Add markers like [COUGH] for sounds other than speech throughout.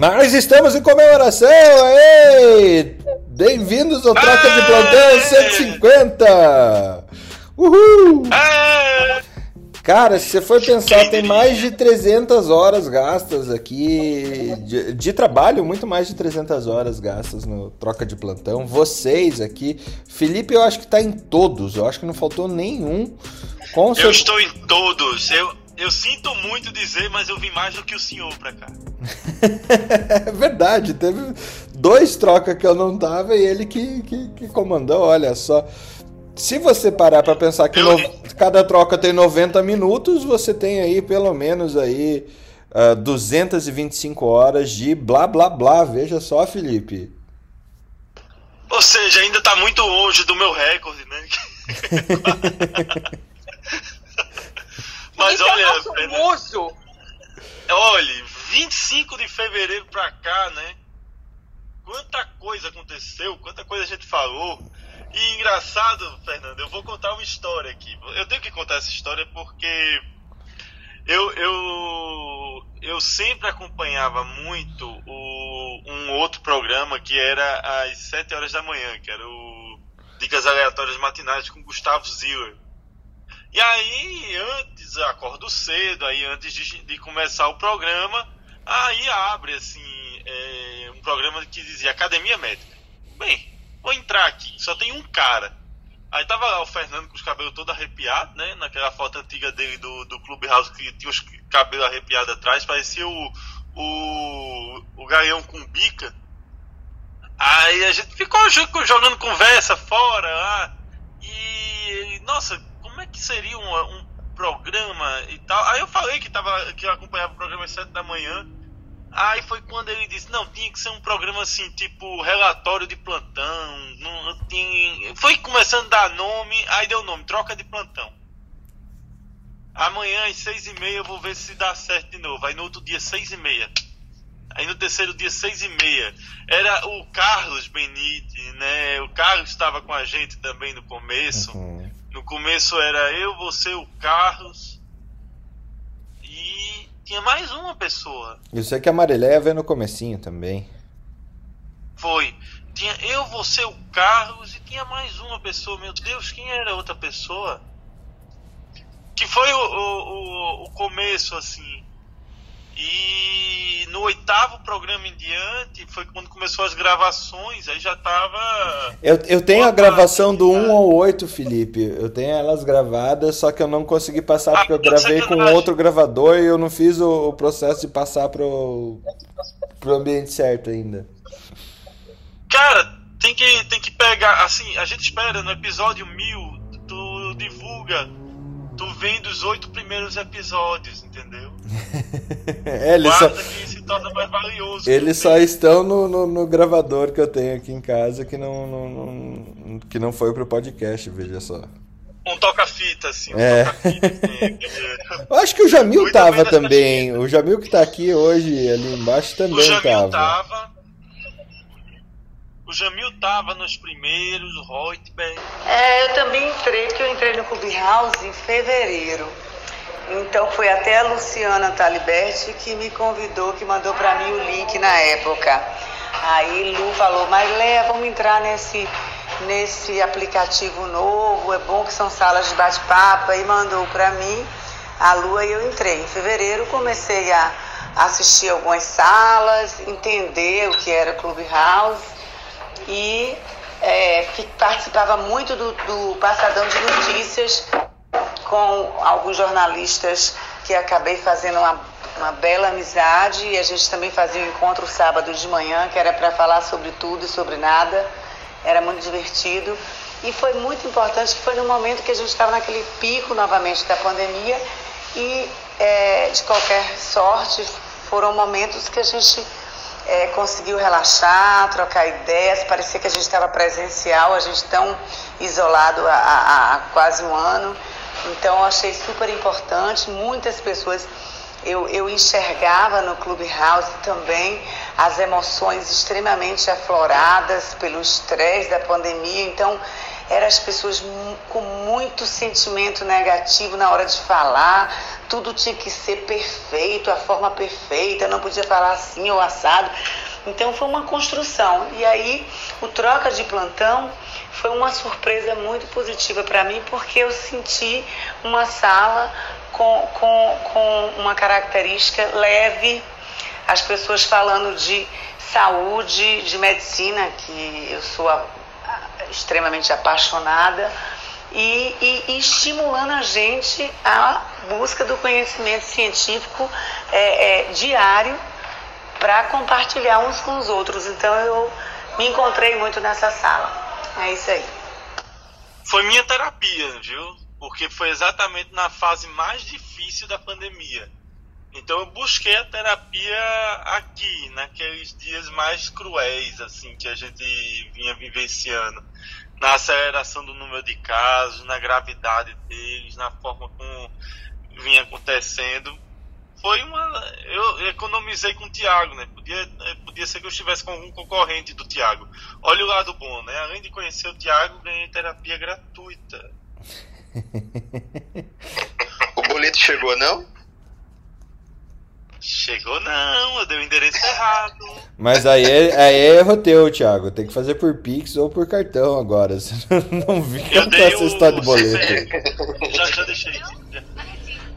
Nós estamos em comemoração! Aê! Bem-vindos ao Troca de Plantão 150! Uhul! Cara, se você for pensar, tem mais de 300 horas gastas aqui de, de, trabalho, muito mais de 300 horas gastas no Troca de Plantão. Vocês aqui. Felipe, eu acho que tá em todos, eu acho que não faltou nenhum. Com eu estou em todos. Eu, eu sinto muito dizer, mas eu vim mais do que o senhor pra cá. é [LAUGHS] verdade, teve dois trocas que eu não tava e ele que, que, que comandou, olha só. Se você parar para pensar que no, cada troca tem 90 minutos, você tem aí pelo menos aí uh, ah, 225 horas de blá blá blá. Veja só, Felipe. Ou seja, ainda tá muito longe do meu recorde, né? [LAUGHS] Mas olha, é nosso olha, 25 de fevereiro pra cá, né? Quanta coisa aconteceu, quanta coisa a gente falou. E engraçado, Fernando, eu vou contar uma história aqui. Eu tenho que contar essa história porque eu, eu, eu sempre acompanhava muito o, um outro programa que era às 7 horas da manhã, que era o Dicas Aleatórias Matinais com Gustavo Ziller. E aí, antes, acordo cedo, aí antes de, de começar o programa, aí abre assim é, um programa que dizia Academia Médica. Bem, vou entrar aqui, só tem um cara. Aí tava lá o Fernando com os cabelos todo arrepiados, né? Naquela foto antiga dele do, do Clubhouse que tinha os cabelos arrepiados atrás, parecia o, o, o Galeão com bica. Aí a gente ficou jogando conversa fora lá. E, nossa, que seria um, um programa e tal? Aí eu falei que, tava, que eu acompanhava o programa às 7 da manhã. Aí foi quando ele disse, não, tinha que ser um programa assim, tipo relatório de plantão. Não, tinha... Foi começando a dar nome, aí deu nome, troca de plantão. Amanhã às seis e meia eu vou ver se dá certo de novo. Aí no outro dia, seis e meia. Aí no terceiro dia, seis e meia. Era o Carlos Benite, né? O Carlos estava com a gente também no começo. Uhum. No começo era eu, você, o Carlos tinha mais uma pessoa. Eu sei que a Marileia veio no comecinho também. Foi. Tinha eu, você, o Carlos e tinha mais uma pessoa. Meu Deus, quem era a outra pessoa? Que foi o, o, o começo, assim. E no oitavo programa em diante foi quando começou as gravações, aí já tava. Eu, eu tenho a gravação do 1 ao 8, Felipe. Eu tenho elas gravadas, só que eu não consegui passar ah, porque eu gravei com outro gravador e eu não fiz o, o processo de passar pro, pro ambiente certo ainda. Cara, tem que, tem que pegar. Assim, a gente espera no episódio 1000, tu divulga tu vendo os oito primeiros episódios, entendeu? [LAUGHS] é, eles só... que se torna mais valioso. Eles só estão no, no, no, gravador que eu tenho aqui em casa que não, não, não que não foi pro podcast, veja só. Um toca-fita, assim. Um é. Toca assim, [LAUGHS] eu acho que o Jamil tava também. O Jamil que tá aqui hoje ali embaixo também o Jamil tava. tava. O Jamil tava nos primeiros, o Reutberg. É, eu também entrei, porque eu entrei no Clubhouse em fevereiro. Então foi até a Luciana Taliberti que me convidou, que mandou para mim o link na época. Aí Lu falou, mas Léa, vamos entrar nesse, nesse aplicativo novo, é bom que são salas de bate-papo, e mandou para mim a Lu e eu entrei. Em fevereiro comecei a assistir algumas salas, entender o que era Clubhouse e é, participava muito do, do Passadão de Notícias com alguns jornalistas que acabei fazendo uma, uma bela amizade e a gente também fazia um encontro sábado de manhã que era para falar sobre tudo e sobre nada. Era muito divertido e foi muito importante que foi no momento que a gente estava naquele pico novamente da pandemia e é, de qualquer sorte foram momentos que a gente é, conseguiu relaxar, trocar ideias, parecia que a gente estava presencial, a gente tão isolado há, há, há quase um ano. Então achei super importante, muitas pessoas eu, eu enxergava no Clubhouse também as emoções extremamente afloradas pelo estresse da pandemia. Então eram as pessoas com muito sentimento negativo na hora de falar, tudo tinha que ser perfeito, a forma perfeita, não podia falar assim ou assado. Então foi uma construção. E aí o troca de plantão foi uma surpresa muito positiva para mim, porque eu senti uma sala com, com, com uma característica leve, as pessoas falando de saúde, de medicina, que eu sou a, a, extremamente apaixonada, e, e, e, estimulando a gente à busca do conhecimento científico é, é, diário para compartilhar uns com os outros. Então eu me encontrei muito nessa sala. É isso aí. Foi minha terapia, viu? Porque foi exatamente na fase mais difícil da pandemia. Então eu busquei a terapia aqui, naqueles dias mais cruéis, assim, que a gente vinha vivenciando. Na aceleração do número de casos, na gravidade deles, na forma como vinha acontecendo foi uma. Eu economizei com o Thiago, né? Podia, é, podia ser que eu estivesse com algum concorrente do Thiago. Olha o lado bom, né? Além de conhecer o Thiago, ganhei terapia gratuita. [LAUGHS] o boleto chegou, não? Chegou não, eu dei o endereço errado. Mas aí é, aí é erro teu, Thiago. Tem que fazer por Pix ou por cartão agora. [LAUGHS] Você não viu essa história de boleto. Já, já deixei.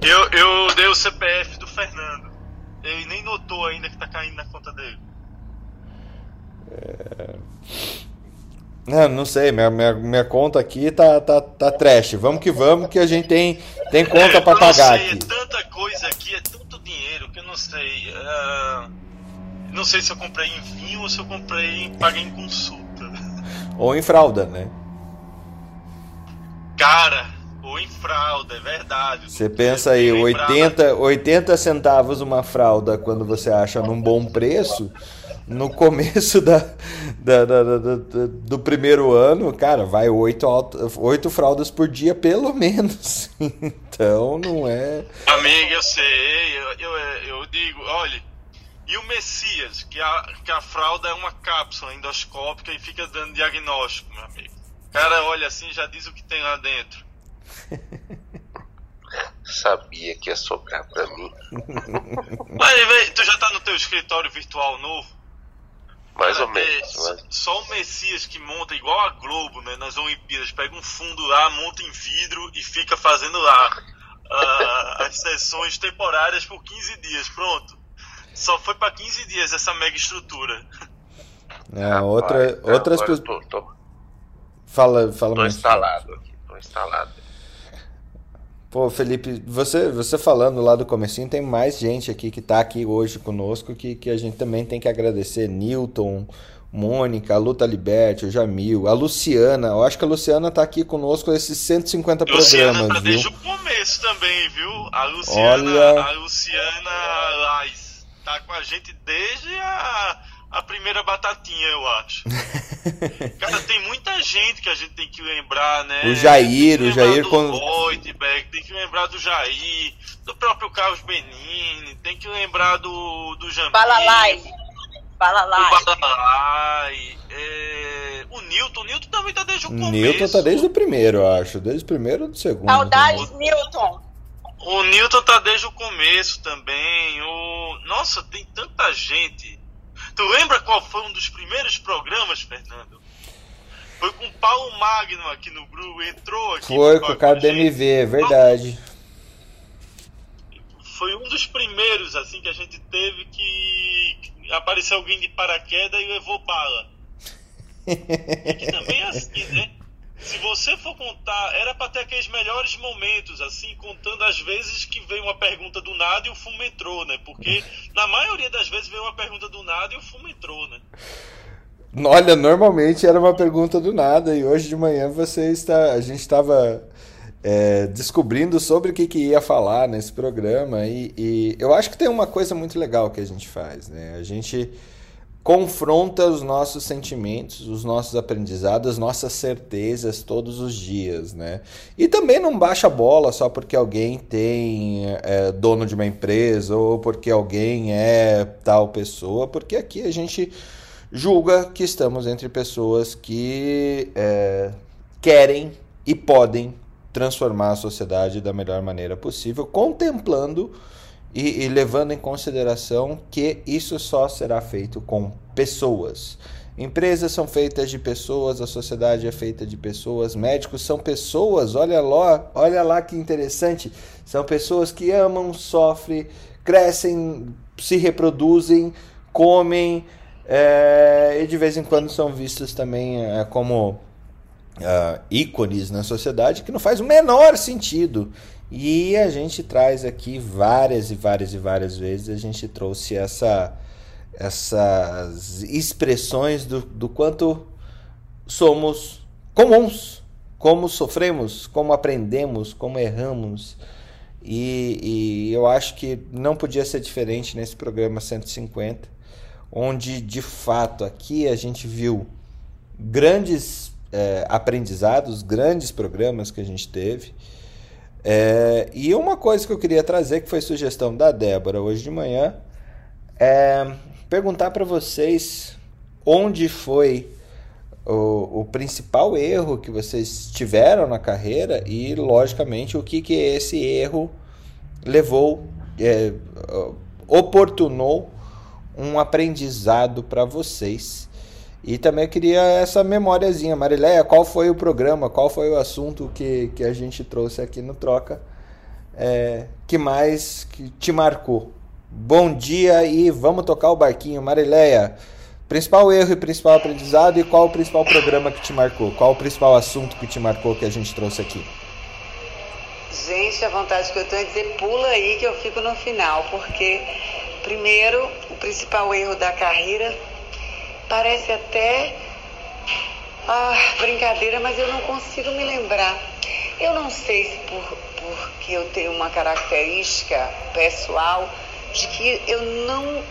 Eu, eu dei o CPF Fernando. Ele nem notou ainda que tá caindo na conta dele. É... Não, não sei, minha, minha, minha conta aqui tá, tá, tá trash. Vamos que vamos, que a gente tem, tem conta é, para pagar sei, aqui. É tanta coisa aqui, é tanto dinheiro que eu não sei. Uh, não sei se eu comprei em vinho ou se eu comprei em paguei em consulta. Ou em fralda, né? Cara, ou em fralda, é verdade. Você pensa aí, 80, 80 centavos uma fralda quando você acha num bom preço. No começo da, da, da, da do primeiro ano, cara, vai oito, oito fraldas por dia, pelo menos. [LAUGHS] Então não é. Amiga, eu sei, eu, eu, eu digo, olha, e o Messias, que a, que a fralda é uma cápsula endoscópica e fica dando diagnóstico, meu amigo. O cara olha assim já diz o que tem lá dentro. [LAUGHS] Sabia que ia sobrar pra mim. [LAUGHS] Mas, véio, tu já tá no teu escritório virtual novo? Mais ou menos. Mas... Só o Messias que monta igual a Globo, né? Nas Olimpíadas, pega um fundo lá, monta em vidro e fica fazendo lá uh, [LAUGHS] as sessões temporárias por 15 dias. Pronto. Só foi para 15 dias essa mega estrutura. É, outra, outras pessoas. Tô, tô, fala, fala tô mais. instalado aqui, tô instalado. Pô, Felipe, você, você falando lá do comecinho, tem mais gente aqui que está aqui hoje conosco que, que a gente também tem que agradecer. Newton, Mônica, a Luta Liberty, o Jamil, a Luciana. Eu acho que a Luciana está aqui conosco esses 150 Luciana programas, tá viu? desde o começo também, viu? A Luciana, Olha... a Luciana Lais tá com a gente desde a a primeira batatinha, eu acho. [LAUGHS] Cara, tem muita gente que a gente tem que lembrar, né? O Jair, o Jair quando. Tem que lembrar do Jair, do próprio Carlos Benini, tem que lembrar do, do Jamil. Balalai. Balalai. O Balalai. É... O Newton, o Newton também tá desde o começo. Newton tá desde o primeiro, eu acho. Desde o primeiro ou do segundo. Saudades, também. Newton. O Newton tá desde o começo também. O... Nossa, tem tanta gente Tu lembra qual foi um dos primeiros programas, Fernando? Foi com o Paulo Magno aqui no grupo, entrou aqui. Foi com o cara do MV, é verdade. Foi um dos primeiros, assim, que a gente teve que apareceu alguém de paraquedas e levou bala. [LAUGHS] e que também é assim, né? Se você for contar, era para ter aqueles melhores momentos, assim, contando as vezes que veio uma pergunta do nada e o fumo entrou, né? Porque na maioria das vezes veio uma pergunta do nada e o fumo entrou, né? Olha, normalmente era uma pergunta do nada e hoje de manhã você está, a gente estava é, descobrindo sobre o que, que ia falar nesse programa e, e eu acho que tem uma coisa muito legal que a gente faz, né? A gente confronta os nossos sentimentos, os nossos aprendizados, as nossas certezas todos os dias, né? E também não baixa a bola só porque alguém tem é, dono de uma empresa ou porque alguém é tal pessoa, porque aqui a gente julga que estamos entre pessoas que é, querem e podem transformar a sociedade da melhor maneira possível, contemplando e, e, levando em consideração que isso só será feito com pessoas. Empresas são feitas de pessoas, a sociedade é feita de pessoas, médicos são pessoas, olha lá, olha lá que interessante. São pessoas que amam, sofrem, crescem, se reproduzem, comem é, e de vez em quando são vistos também é, como uh, ícones na sociedade que não faz o menor sentido. E a gente traz aqui várias e várias e várias vezes, a gente trouxe essa, essas expressões do, do quanto somos comuns, como sofremos, como aprendemos, como erramos. E, e, eu acho que não podia ser diferente nesse programa 150, onde de fato aqui a gente viu grandes é, aprendizados, grandes programas que a gente teve. É, e uma coisa que eu queria trazer, que foi sugestão da Débora hoje de manhã, é perguntar para vocês onde foi o, o, principal erro que vocês tiveram na carreira e, logicamente, o que, que esse erro levou, é, oportunou um aprendizado para vocês. E também queria essa memóriazinha. Marileia, qual foi o programa, qual foi o assunto que, que a gente trouxe aqui no Troca é, que mais que te marcou? Bom dia e vamos tocar o barquinho. Marileia, principal erro e principal aprendizado e qual o principal programa que te marcou? Qual o principal assunto que te marcou que a gente trouxe aqui? Gente, a vontade que eu tenho é dizer pula aí que eu fico no final, porque primeiro, o principal erro da carreira Parece até ah, brincadeira, mas eu não consigo me lembrar. Eu não sei se por, porque eu tenho uma característica pessoal de que eu não.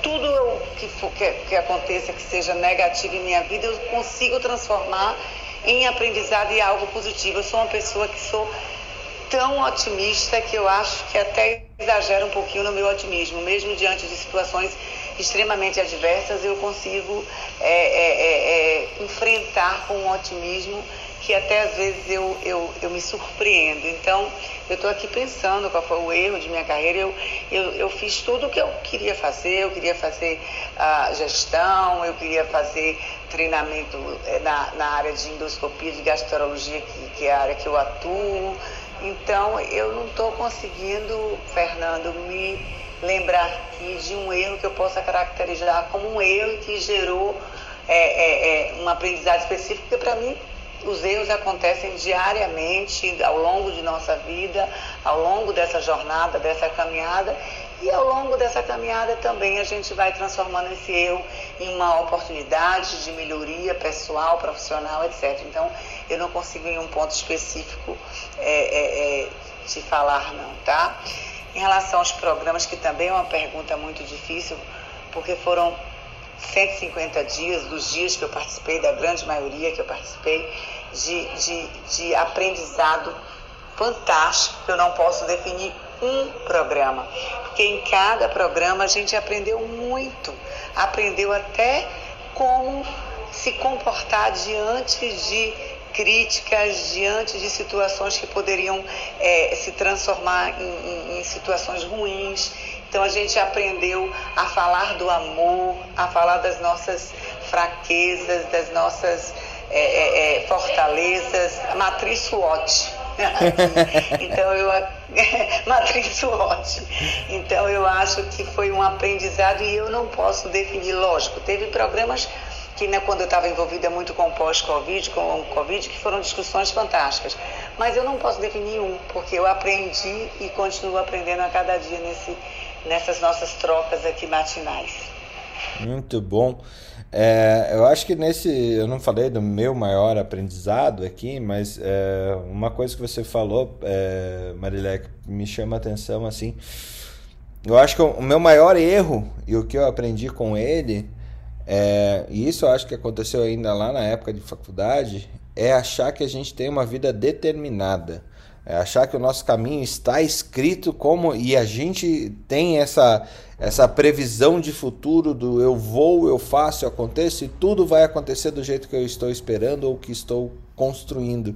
Tudo que, for, que, que aconteça que seja negativo em minha vida, eu consigo transformar em aprendizado e algo positivo. Eu sou uma pessoa que sou tão otimista que eu acho que até exagero um pouquinho no meu otimismo, mesmo diante de situações extremamente adversas, eu consigo é, é, é, é, enfrentar com um otimismo que até às vezes eu, eu, eu me surpreendo. Então, eu estou aqui pensando qual foi o erro de minha carreira. Eu, eu, eu fiz tudo o que eu queria fazer. Eu queria fazer a gestão, eu queria fazer treinamento eh, na, na área de endoscopia, de gastroenterologia, que, que é a área que eu atuo. Então, eu não estou conseguindo, Fernando, me lembrar aqui de um erro que eu possa caracterizar como um erro que gerou é, é, é, porque para mim os erros acontecem diariamente ao longo de nossa vida, ao longo dessa jornada, dessa caminhada, e ao longo dessa caminhada também a gente vai transformando esse erro em uma oportunidade de melhoria pessoal, profissional, etc. Então, eu não consigo em um ponto específico é, é, é te falar, não, tá? Em relação aos programas, que também é uma pergunta muito difícil, porque foram 150 dias, dos dias que eu participei, da grande maioria que eu participei, de, de, de aprendizado fantástico, eu não posso definir um programa, porque em cada programa a gente aprendeu muito, aprendeu até como se comportar diante de críticas diante de situações que poderiam é, se transformar em, em, em situações ruins. Então a gente aprendeu a falar do amor, a falar das nossas fraquezas, das nossas é, é, é fortalezas, matriz SWOT. [LAUGHS] então eu [LAUGHS] matriz SWOT. Então eu acho que foi um aprendizado e eu não posso definir, lógico, teve programas que né, quando eu estava envolvida muito com pós-Covid, com Covid, que foram discussões fantásticas. Mas eu não posso definir um, porque eu aprendi e continuo aprendendo a cada dia nesse, nessas nossas trocas aqui matinais. Muito bom. É, eu acho que nesse. Eu não falei do meu maior aprendizado aqui, mas é, uma coisa que você falou, é, Marilé, que me chama a atenção assim. Eu acho que o meu maior erro e o que eu aprendi com ele é, e isso eu acho que aconteceu ainda lá na época de faculdade, é achar que a gente tem uma vida determinada. É achar que o nosso caminho está escrito como e a gente tem essa essa previsão de futuro do eu vou, eu faço, eu aconteço e tudo vai acontecer do jeito que eu estou esperando ou que estou construindo.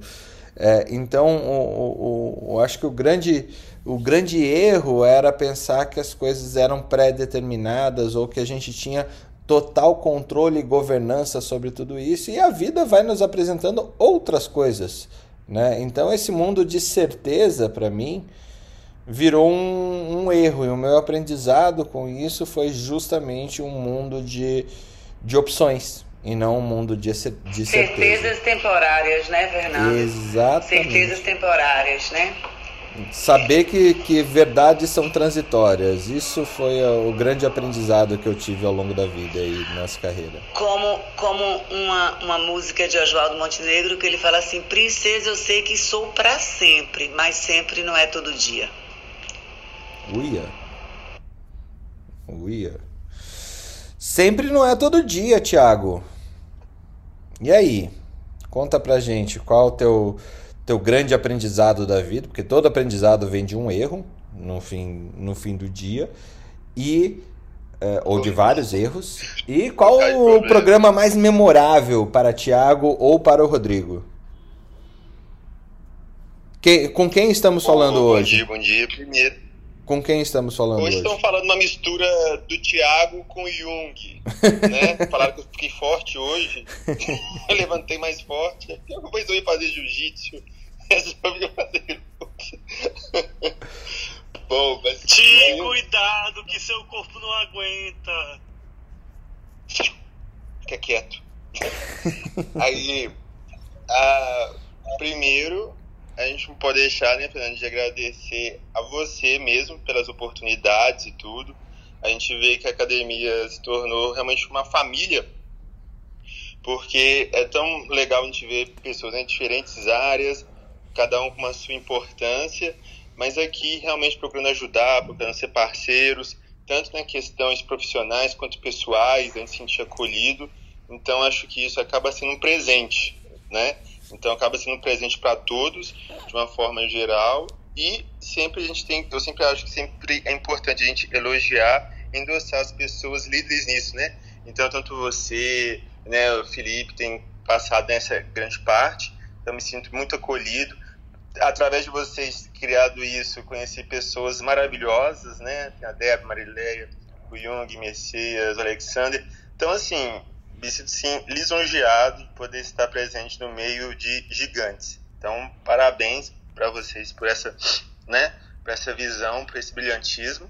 É, então, o, o, o, acho que o grande, o grande erro era pensar que as coisas eram pré-determinadas ou que a gente tinha total controle e governança sobre tudo isso, e a vida vai nos apresentando outras coisas. Né? Então, esse mundo de certeza, para mim, virou um, um, erro, e o meu aprendizado com isso foi justamente um mundo de, de opções e não um mundo de, de certeza. Certezas temporárias, né, Fernando? Exatamente. Certezas temporárias, né? Saber que, que verdades são transitórias, isso foi o grande aprendizado que eu tive ao longo da vida e nessa carreira. Como, como uma, uma música de Oswaldo Montenegro que ele fala assim: Princesa, eu sei que sou para sempre, mas sempre não é todo dia. Uia. Uia. Sempre não é todo dia, Thiago. E aí? Conta pra gente qual o teu, teu grande aprendizado da vida, porque todo aprendizado vem de um erro no fim, no fim do dia, e é, ou de vários erros. E qual o programa mais memorável para Tiago ou para o Rodrigo? Que, com quem estamos falando bom, hoje? Bom dia, bom dia. Primeiro, com quem estamos falando hoje? Hoje estamos falando uma mistura do Thiago com o Jung, [LAUGHS] né? Falaram que eu fiquei forte hoje, [LAUGHS] eu levantei mais forte, depois eu ia fazer jiu-jitsu, resolvi [LAUGHS] fazer Bom, mas... Te cuidado que seu corpo não aguenta. Fica quieto. [LAUGHS] Aí, a, primeiro, a gente não pode deixar, né, Fernando, de agradecer a você mesmo pelas oportunidades e tudo. A gente vê que a academia se tornou realmente uma família, porque é tão legal a gente ver pessoas em diferentes áreas, cada um com uma sua importância, mas aqui realmente procurando ajudar, procurando ser parceiros, tanto na questões profissionais quanto pessoais, a gente se sentir acolhido. Então acho que isso acaba sendo um presente, né? Então acaba sendo um presente para todos, de uma forma geral. E sempre a gente tem, eu sempre acho que sempre é importante a gente elogiar, endossar as pessoas líderes nisso, né? Então tanto você, né, o Felipe tem passado nessa grande parte. Então me sinto muito acolhido. Através de vocês criado isso, conheci pessoas maravilhosas, né? Tem a Débora, Marileia, o Jung, Messias, o Alexander. Então assim, me sinto sim lisonjeado de poder estar presente no meio de gigantes. Então, parabéns para vocês por essa, né, por essa visão, por esse brilhantismo.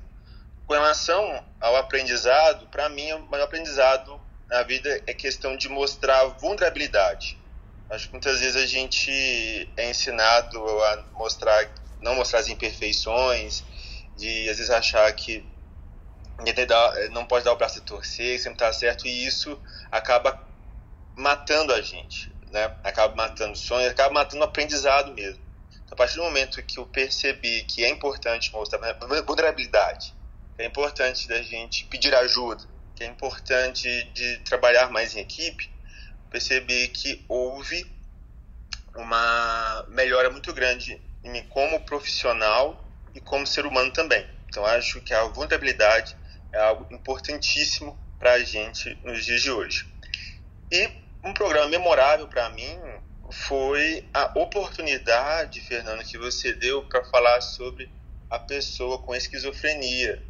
Com relação ao aprendizado, para mim, o maior aprendizado na vida é questão de mostrar vulnerabilidade. Acho que muitas vezes a gente é ensinado a mostrar, não mostrar as imperfeições, de às vezes achar que não pode dar o braço a torcer, sempre está certo, e isso acaba matando a gente, né? Acaba matando sonhos, acaba matando o aprendizado mesmo. Então, a partir do momento que eu percebi que é importante mostrar vulnerabilidade, que é importante da gente pedir ajuda, que é importante de trabalhar mais em equipe, percebi que houve uma melhora muito grande em mim como profissional e como ser humano também. Então acho que a vulnerabilidade é algo importantíssimo para a gente nos dias de hoje. E um programa memorável para mim foi a oportunidade, Fernando, que você deu para falar sobre a pessoa com esquizofrenia.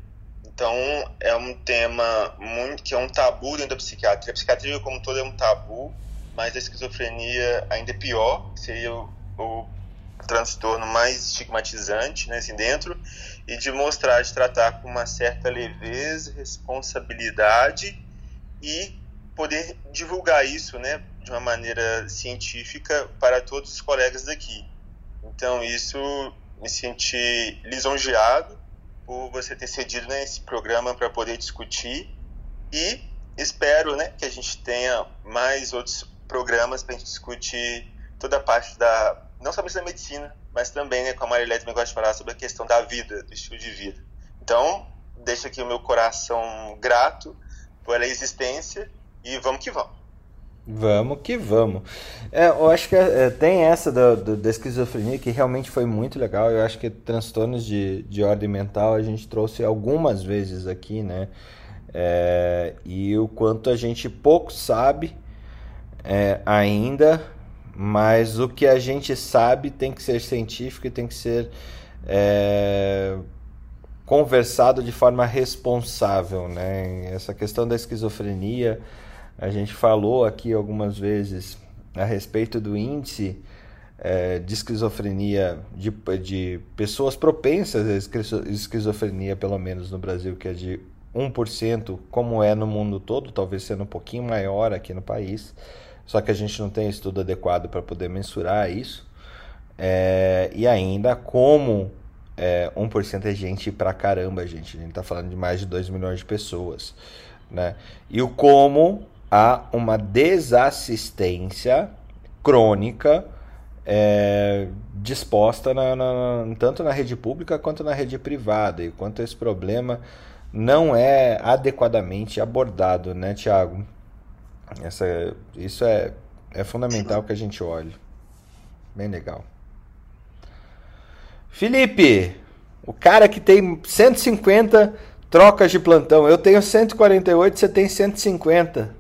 Então, é um tema muito que é um tabu dentro da psiquiatria. A psiquiatria como todo é um tabu, mas a esquizofrenia ainda é pior, seria o, o transtorno mais estigmatizante, né, assim, dentro e de mostrar, de tratar com uma certa leveza, responsabilidade e poder divulgar isso, né, de uma maneira científica para todos os colegas daqui. Então, isso me senti lisonjeado por você ter cedido né, programa para poder discutir e espero, né, que a gente tenha mais outros programas para a gente discutir toda a parte da não somente da medicina, mas também, né, como a Marilé também gosta de falar, sobre a questão da vida, do estilo de vida. Então, deixo aqui o meu coração grato pela existência e vamos que vamos. Vamos que vamos. É, eu acho que é, tem essa do, da esquizofrenia que realmente foi muito legal. Eu acho que transtornos de, de ordem mental a gente trouxe algumas vezes aqui, né? É, e o quanto a gente pouco sabe é, ainda, mas o que a gente sabe tem que ser científico e tem que ser é, conversado de forma responsável, né? Essa questão da esquizofrenia a gente falou aqui algumas vezes a respeito do índice é, de esquizofrenia de, de pessoas propensas à esquizofrenia, pelo menos no Brasil, que é de 1%, como é no mundo todo, talvez sendo um pouquinho maior aqui no país, só que a gente não tem estudo adequado para poder mensurar isso. É, e ainda, como é, 1% é gente pra caramba, gente, a gente está falando de mais de 2 milhões de pessoas. Né? E o como há uma desassistência crônica é, disposta na, na, tanto na rede pública quanto na rede privada, e quanto esse problema não é adequadamente abordado, né, Tiago? Essa, isso é, é fundamental que a gente olhe. Bem legal. Felipe, o cara que tem 150 trocas de plantão. Eu tenho 148, você tem 150.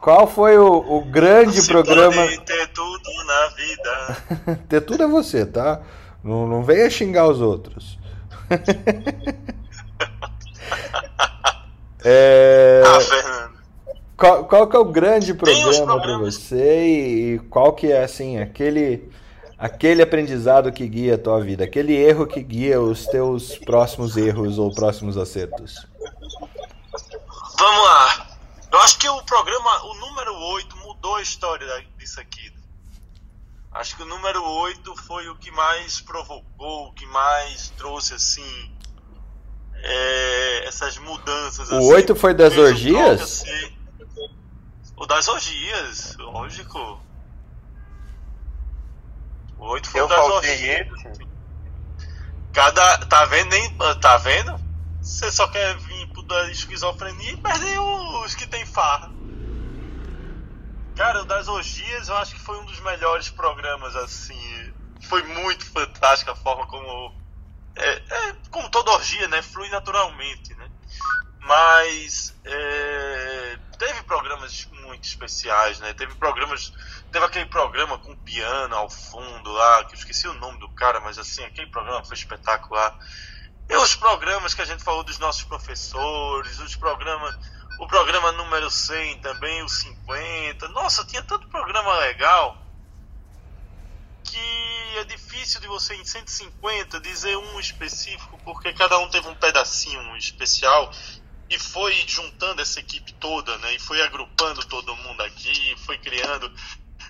Qual foi o, o grande Se programa? ter tudo na vida. [LAUGHS] ter tudo é você, tá? Não, não venha xingar os outros. [LAUGHS] é... Ah, Fernando. Qual, qual que é o grande problema para você e, e qual que é assim aquele aquele aprendizado que guia a tua vida, aquele erro que guia os teus próximos erros ou próximos acertos? Vamos lá. Eu acho que o programa, o número 8, mudou a história disso aqui. Acho que o número 8 foi o que mais provocou, o que mais trouxe, assim, é, essas mudanças. O assim, 8 foi das orgias? O das orgias, lógico. O 8 foi Eu o das orgias. Cada. Tá vendo? Nem, tá vendo? Você só quer da esquizofrenia e perder os que tem farra. Cara, o das orgias eu acho que foi um dos melhores programas, assim. Foi muito fantástica a forma como. É, é, como toda orgia, né? Flui naturalmente, né? Mas. É, teve programas muito especiais, né? Teve programas. Teve aquele programa com piano ao fundo lá, que eu esqueci o nome do cara, mas assim, aquele programa foi espetacular. E os programas que a gente falou dos nossos professores, os programas, o programa número 100 também, o 50. Nossa, tinha tanto programa legal que é difícil de você em 150 dizer um específico, porque cada um teve um pedacinho especial e foi juntando essa equipe toda, né? E foi agrupando todo mundo aqui, foi criando.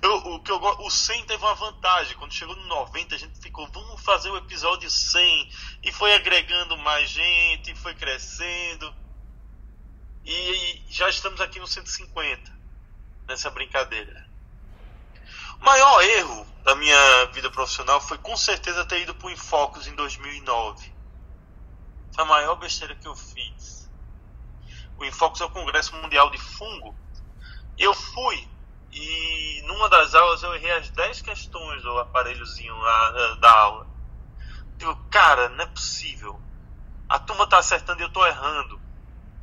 Eu, o, que eu, o 100 teve uma vantagem. Quando chegou no 90, a gente ficou, vamos fazer o episódio 100. E foi agregando mais gente, foi crescendo. E, e já estamos aqui no 150, nessa brincadeira. O maior erro da minha vida profissional foi com certeza ter ido para o Infocus em 2009. Foi a maior besteira que eu fiz. O Infocus é o Congresso Mundial de Fungo. Eu fui e numa das aulas eu errei as 10 questões do aparelhozinho lá eh, da aula. Digo, cara, não é possível. A turma tá acertando e eu tô errando.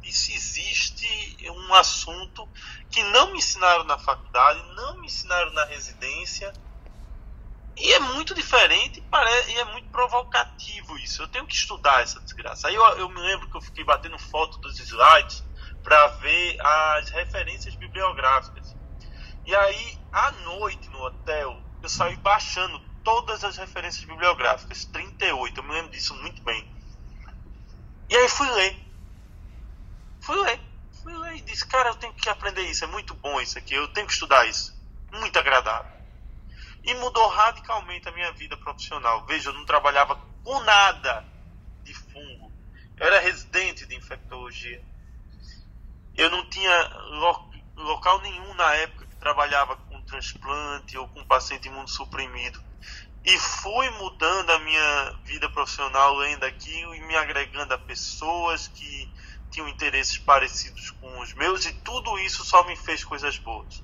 Isso existe um assunto que não me ensinaram na faculdade, não me ensinaram na residência. E é muito diferente e é muito provocativo isso. Eu tenho que estudar essa desgraça. Aí eu, eu me lembro que eu fiquei batendo foto dos slides para ver as referências bibliográficas. E aí, à noite no hotel, eu saí baixando todas as referências bibliográficas, 38, eu me lembro disso muito bem. E aí fui ler. Fui ler. Fui ler e disse, cara, eu tenho que aprender isso, é muito bom isso aqui, eu tenho que estudar isso. Muito agradável. E mudou radicalmente a minha vida profissional. Veja, eu não trabalhava com nada de fungo. Eu era residente de infectologia. Eu não tinha lo local nenhum na época trabalhava com transplante ou com paciente imunossuprimido. E fui mudando a minha vida profissional lendo aquilo e me agregando a pessoas que tinham interesses parecidos com os meus, e tudo isso só me fez coisas boas.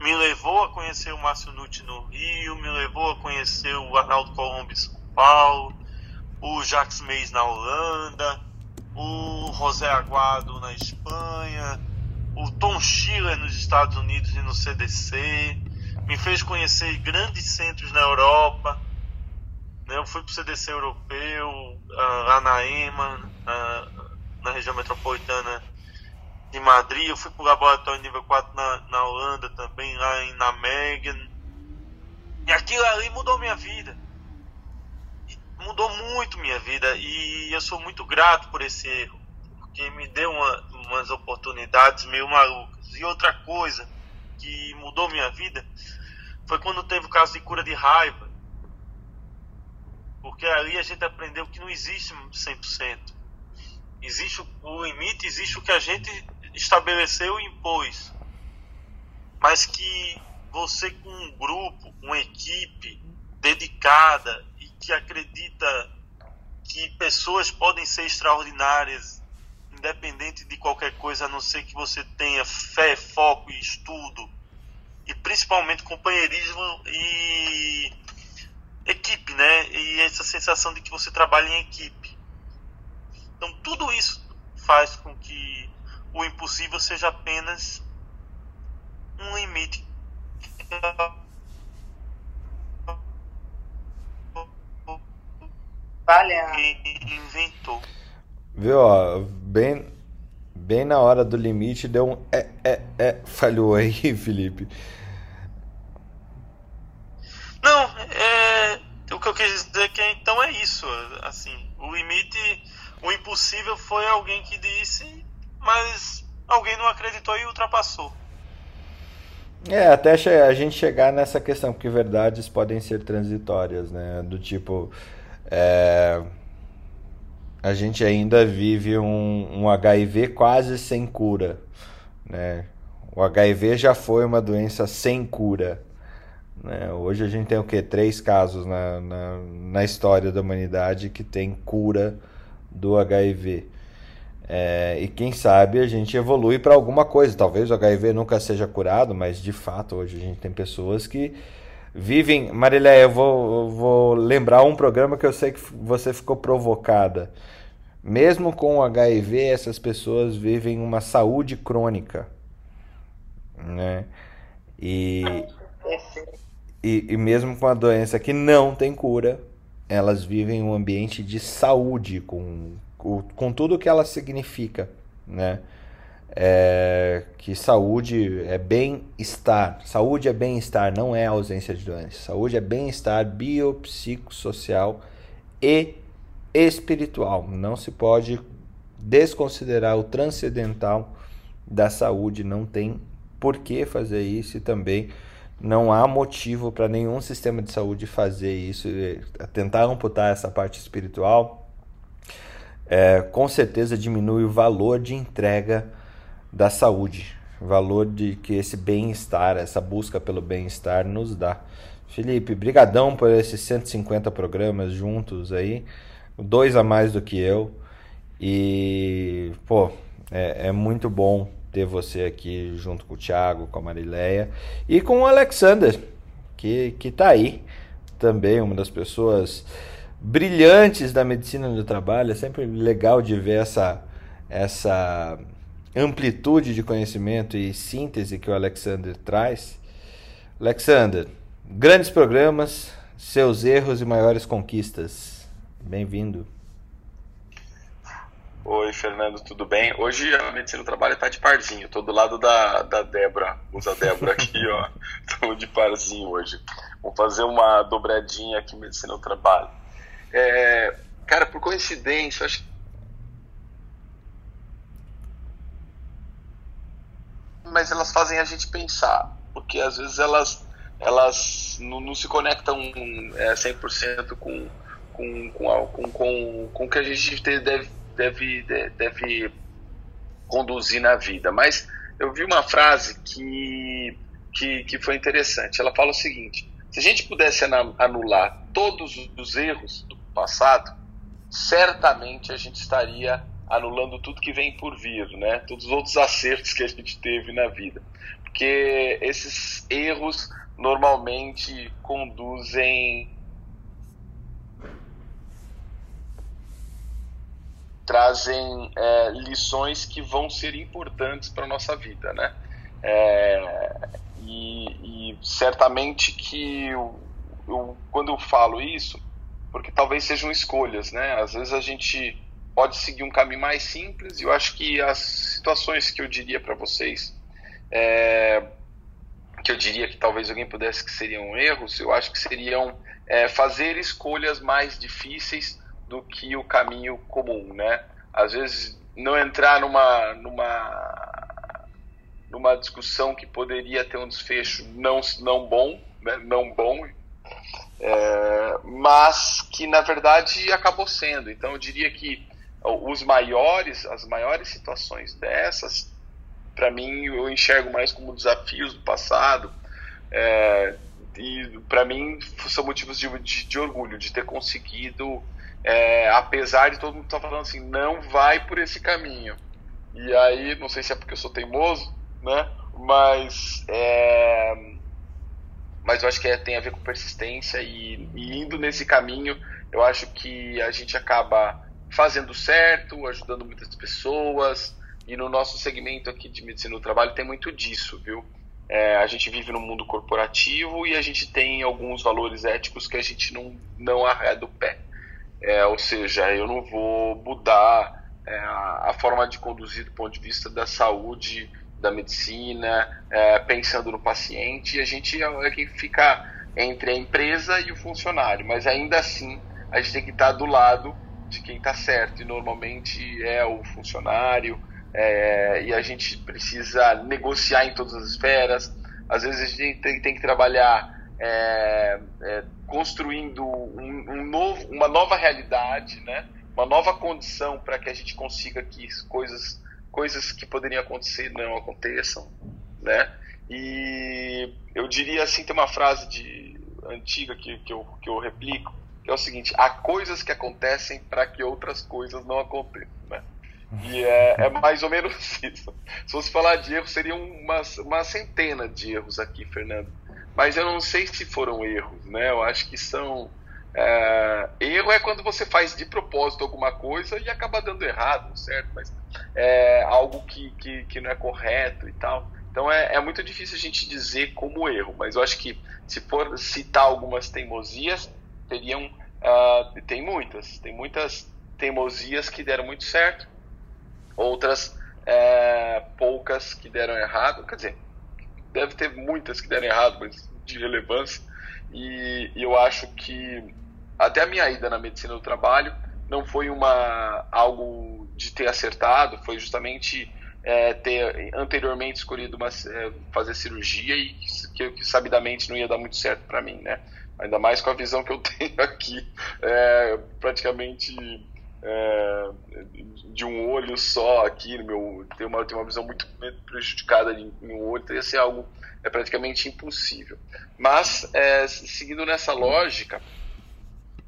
me levou a conhecer o Márcio Nutti no Rio, me levou a conhecer o Arnaldo Colombo em São Paulo, o Jacques Meis na Holanda, o José Aguado na Espanha, o Tom Schiller nos Estados Unidos e no CDC, me fez conhecer grandes centros na Europa. Né? Eu fui para o CDC europeu, a Anaema, a, na região metropolitana de Madrid, eu fui para o laboratório nível 4 na, na Holanda também, lá em Nijmegen. E aquilo ali mudou minha vida. Mudou muito minha vida e eu sou muito grato por esse erro, porque me deu uma, umas oportunidades meio malucas. E outra coisa que mudou minha vida foi quando teve o caso de cura de raiva. Porque ali a gente aprendeu que não existe 100%. Existe o limite, existe o que a gente estabeleceu e impôs. Mas que você com um grupo, uma equipe dedicada e que acredita que pessoas podem ser extraordinárias, independente de qualquer coisa, a não ser que você tenha fé, foco e estudo, e principalmente companheirismo e equipe, né? E essa sensação de que você trabalha em equipe. Então, tudo isso faz com que o impossível seja apenas um limite. Valha. inventou. Viu, ó, bem, bem na hora do limite deu um é, é, é, falhou aí, [LAUGHS] Felipe. Não, é, o que eu quis dizer é que então é isso, assim, o limite, o impossível foi alguém que disse mas alguém não acreditou e ultrapassou. É, até a gente chegar nessa questão, porque verdades podem ser transitórias, né? Do tipo, é, a gente ainda vive um, um HIV quase sem cura, né? O HIV já foi uma doença sem cura. Né? Hoje a gente tem o que? Três casos na, na, na história da humanidade que tem cura do HIV. É, e quem sabe a gente evolui para alguma coisa. Talvez o HIV nunca seja curado, mas de fato hoje a gente tem pessoas que vivem. Marilé, eu vou, eu vou lembrar um programa que eu sei que você ficou provocada. Mesmo com o HIV, essas pessoas vivem uma saúde crônica. Né? E, e, e mesmo com a doença que não tem cura, elas vivem um ambiente de saúde, com com tudo que ela significa, né? É, que saúde é bem-estar. Saúde é bem-estar, não é ausência de doença. Saúde é bem-estar biopsicossocial e espiritual. Não se pode desconsiderar o transcendental da saúde. Não tem por que fazer isso e também não há motivo para nenhum sistema de saúde fazer isso. Tentar amputar essa parte espiritual é, com certeza diminui o valor de entrega da saúde, valor de que esse bem-estar, essa busca pelo bem-estar nos dá. Felipe, brigadão por esses 150 programas juntos aí, dois a mais do que eu. E, pô, é, é muito bom ter você aqui junto com o Thiago, com a Marileia e com o Alexander, que, que tá aí também, uma das pessoas brilhantes da medicina do trabalho. É sempre legal de ver essa, essa amplitude de conhecimento e síntese que o Alexander traz. Alexander, grandes programas, seus erros e maiores conquistas. Bem-vindo. Oi, Fernando, tudo bem? Hoje a medicina do trabalho está de parzinho. Estou do lado da, da Débora. Usa Débora [LAUGHS] aqui, ó. Estamos de parzinho hoje. Vamos fazer uma dobradinha aqui medicina do trabalho. É, cara, por coincidência, acho mas elas fazem a gente pensar, porque às vezes elas elas não, não se conectam é, 100% com com, com, com, com, com o que a gente deve, deve, deve conduzir na vida. Mas eu vi uma frase que, que, que foi interessante. Ela fala o seguinte: se a gente pudesse anular todos os erros do passado, certamente a gente estaria anulando tudo que vem por vir, né? Todos os outros acertos que a gente teve na vida. Porque esses erros normalmente conduzem trazem é, lições que vão ser importantes para nossa vida, né? É, e, e, certamente que eu, eu, quando eu falo isso, porque talvez sejam escolhas, né? Às vezes a gente pode seguir um caminho mais simples e eu acho que as situações que eu diria para vocês, é, que eu diria que talvez alguém pudesse que seriam erros, eu acho que seriam é, fazer escolhas mais difíceis do que o caminho comum, né? Às vezes não entrar numa numa numa discussão que poderia ter um desfecho não não bom, né? não bom, é, mas que na verdade acabou sendo. Então eu diria que os maiores, as maiores situações dessas, para mim eu enxergo mais como desafios do passado. É, e para mim são motivos de, de, de, orgulho de ter conseguido é, apesar de todo mundo estar tá falando assim, não vai por esse caminho. E aí, não sei se é porque eu sou teimoso, né? Mas, é, mas eu acho que é, tem a ver com persistência e, e indo nesse caminho, eu acho que a gente acaba fazendo certo, ajudando muitas pessoas. E no nosso segmento aqui de medicina do trabalho tem muito disso, viu? É, a gente vive no mundo corporativo e a gente tem alguns valores éticos que a gente não, não arreda o pé. É, ou seja, eu não vou mudar é, a forma de conduzir do ponto de vista da saúde, da medicina, é, pensando no paciente, a gente é que fica entre a empresa e o funcionário, mas ainda assim a gente tem que estar do lado de quem está certo, e normalmente é o funcionário, é, e a gente precisa negociar em todas as esferas, às vezes a gente tem, tem que trabalhar é, é, construindo um, um novo, uma nova realidade, né? uma nova condição para que a gente consiga que coisas, coisas que poderiam acontecer não aconteçam. Né? E eu diria assim, tem uma frase de, antiga que, que, eu, que eu replico, que é o seguinte, há coisas que acontecem para que outras coisas não aconteçam. Né? E é, é, mais ou menos [LAUGHS] isso. Se fosse falar de erros, seriam uma, uma centena de erros aqui, Fernando mas eu não sei se foram erros, né? Eu acho que são. É, erro é quando você faz de propósito alguma coisa e acaba dando errado, certo? Mas é algo que, que, que não é correto e tal. Então é, é muito difícil a gente dizer como erro, mas eu acho que se for citar algumas teimosias, teriam. Uh, tem muitas, tem muitas teimosias que deram muito certo, outras é, poucas que deram errado. Quer dizer, deve ter muitas que deram errado, mas de relevância. E, e, eu acho que até a minha ida na medicina do trabalho não foi uma algo de ter acertado, foi justamente é, ter anteriormente escolhido uma, é, fazer cirurgia e que, que, sabidamente não ia dar muito certo para mim, né? Ainda mais com a visão que eu [LAUGHS] tenho aqui, é, praticamente é, de um olho só aqui, meu, tem uma, tem uma visão muito prejudicada em, em um olho, então ia ser algo é praticamente impossível. Mas, é, seguindo nessa lógica,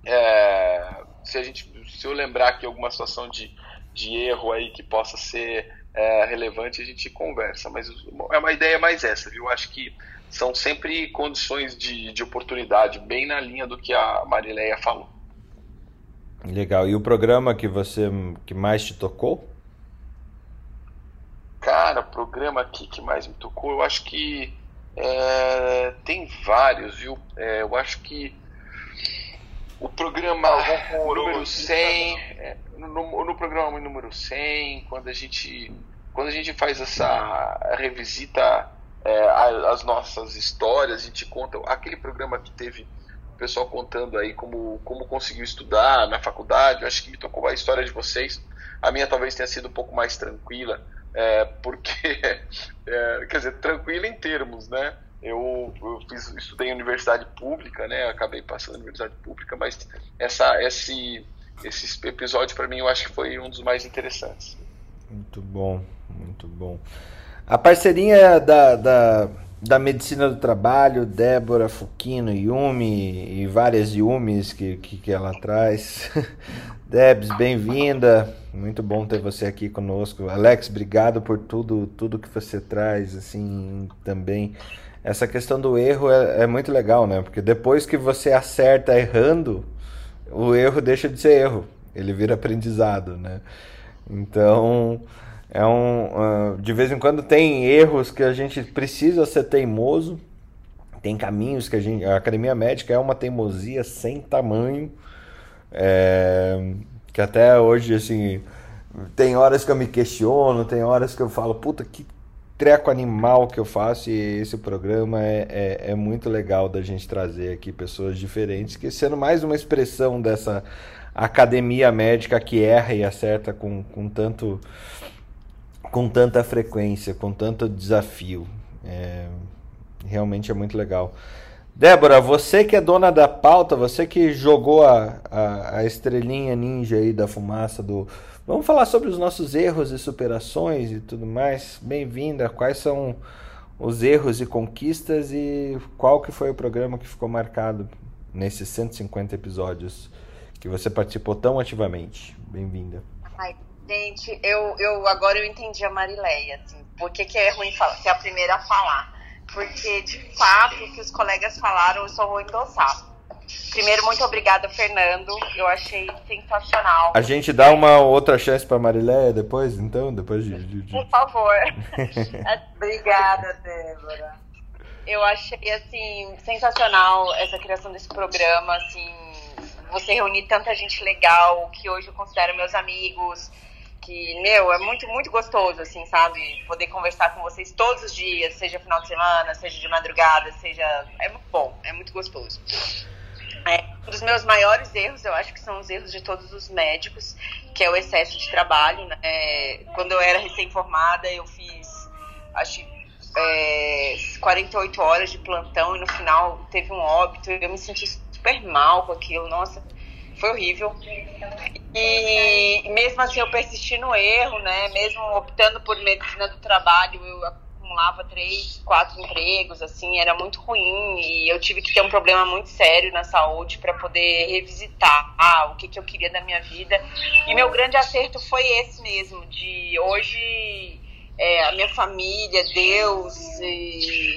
é, se, a gente, se eu lembrar aqui alguma situação de, de erro aí que possa ser é, relevante, a gente conversa. Mas é uma ideia mais essa, viu? Acho que são sempre condições de, de oportunidade, bem na linha do que a Marileia falou. Legal. E o programa que você que mais te tocou? Cara, programa aqui que mais me tocou, eu acho que é, tem vários, viu? É, eu acho que o programa número 100, é, no, no, programa número 100, quando a gente, quando a gente faz essa revisita é, as nossas histórias, a gente conta aquele programa que teve o pessoal contando aí como, como conseguiu estudar na faculdade. Eu acho que me tocou a história de vocês. A minha talvez tenha sido um pouco mais tranquila, é, porque, [LAUGHS] é, quer dizer, tranquila em termos, né? Eu, eu fiz, estudei em universidade pública, né? Acabei passando em universidade pública, mas essa, esse, esse episódio para mim eu acho que foi um dos mais interessantes. Muito bom, muito bom. A parceirinha da, da da medicina do trabalho, Débora Fuquino, Yumi e várias Yumis que, que, que ela traz. [LAUGHS] Debs, bem-vinda. Muito bom ter você aqui conosco. Alex, obrigado por tudo, tudo que você traz, assim, também. Essa questão do erro é, é muito legal, né? Porque depois que você acerta errando, o erro deixa de ser erro. Ele vira aprendizado, né? Então, é um, uh, de vez em quando tem erros que a gente precisa ser teimoso. Tem caminhos que a gente. A academia médica é uma teimosia sem tamanho. É, que até hoje, assim. Tem horas que eu me questiono, tem horas que eu falo, puta, que treco animal que eu faço e esse programa é, é, é, muito legal da gente trazer aqui pessoas diferentes, que sendo mais uma expressão dessa academia médica que erra e acerta com, com tanto com tanta frequência, com tanto desafio. É, realmente é muito legal. Débora, você que é dona da pauta, você que jogou a, a, a, estrelinha ninja aí da fumaça do. Vamos falar sobre os nossos erros e superações e tudo mais. Bem-vinda. Quais são os erros e conquistas e qual que foi o programa que ficou marcado nesses 150 episódios que você participou tão ativamente? Bem-vinda. Ai, Gente, eu, eu agora eu entendi a Marileia, assim, por que, que é ruim falar, ser a primeira a falar. Porque, de fato, o que os colegas falaram, eu só vou endossar. Primeiro, muito obrigada, Fernando. Eu achei sensacional. A gente dá uma outra chance para Marileia depois, então? Depois de. de, de... Por favor. [LAUGHS] obrigada, Débora. Eu achei, assim, sensacional essa criação desse programa, assim. Você reunir tanta gente legal, que hoje eu considero meus amigos que, meu, é muito, muito gostoso, assim, sabe? Poder conversar com vocês todos os dias, seja final de semana, seja de madrugada, seja. É muito bom, é muito gostoso. É, um dos meus maiores erros, eu acho que são os erros de todos os médicos, que é o excesso de trabalho. Né? Quando eu era recém-formada, eu fiz, acho é, 48 horas de plantão e no final teve um óbito. Eu me senti super mal com aquilo, nossa foi horrível. E mesmo assim eu persisti no erro, né? Mesmo optando por medicina do trabalho, eu acumulava três, quatro empregos, assim, era muito ruim e eu tive que ter um problema muito sério na saúde para poder revisitar ah, o que, que eu queria da minha vida. E meu grande acerto foi esse mesmo, de hoje é, a minha família, Deus,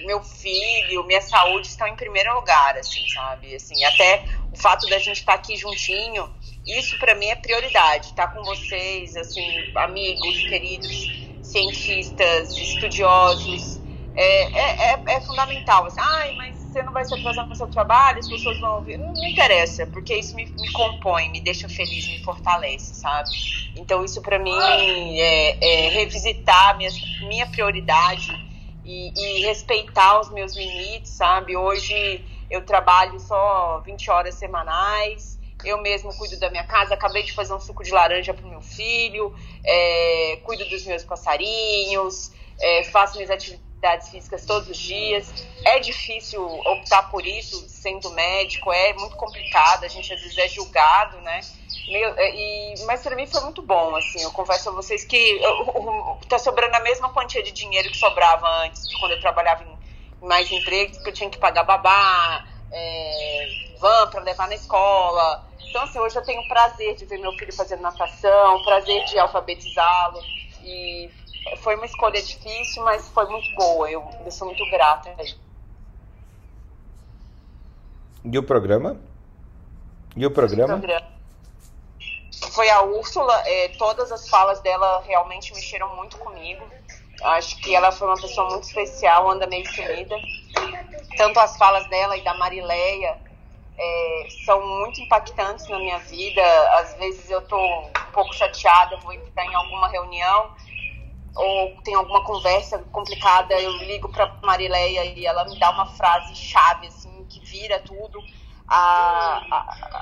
meu filho, minha saúde estão em primeiro lugar, assim, sabe? Assim, até o fato da gente estar tá aqui juntinho, isso para mim é prioridade. Estar tá com vocês, assim, amigos, queridos, cientistas, estudiosos, é, é, é, é fundamental. Assim, Ai, mas você não vai se atrasar no seu trabalho, as pessoas vão ouvir. Não, não interessa, porque isso me, me, compõe, me deixa feliz, me fortalece, sabe? Então, isso para mim é, é, revisitar minha, minha prioridade e, e respeitar os meus limites, sabe? Hoje eu trabalho só 20 horas semanais, eu mesmo cuido da minha casa, acabei de fazer um suco de laranja para o meu filho, é, cuido dos meus passarinhos, é, faço minhas atividades atividades físicas todos os dias. É difícil optar por isso sendo médico, é muito complicado, a gente às vezes é julgado, né? Meu, é, e, mas para mim foi muito bom, assim, eu confesso a vocês que tá sobrando a mesma quantia de dinheiro que sobrava antes, quando eu trabalhava em mais empregos, porque eu tinha que pagar babá, é, van para levar na escola. Então, assim, hoje eu tenho prazer de ver meu filho fazendo natação, prazer de alfabetizá-lo. E foi uma escolha difícil, mas foi muito boa. Eu, eu sou muito grata. E o programa? E o programa? O programa. Foi a Úrsula, é, todas as falas dela realmente mexeram muito comigo. Acho que ela foi uma pessoa muito especial, anda meio sumida. Tanto as falas dela e da Marileia é, são muito impactantes na minha vida. Às vezes eu tô um pouco chateada, vou entrar em alguma reunião ou tem alguma conversa complicada, eu ligo para Marileia e ela me dá uma frase chave assim que vira tudo.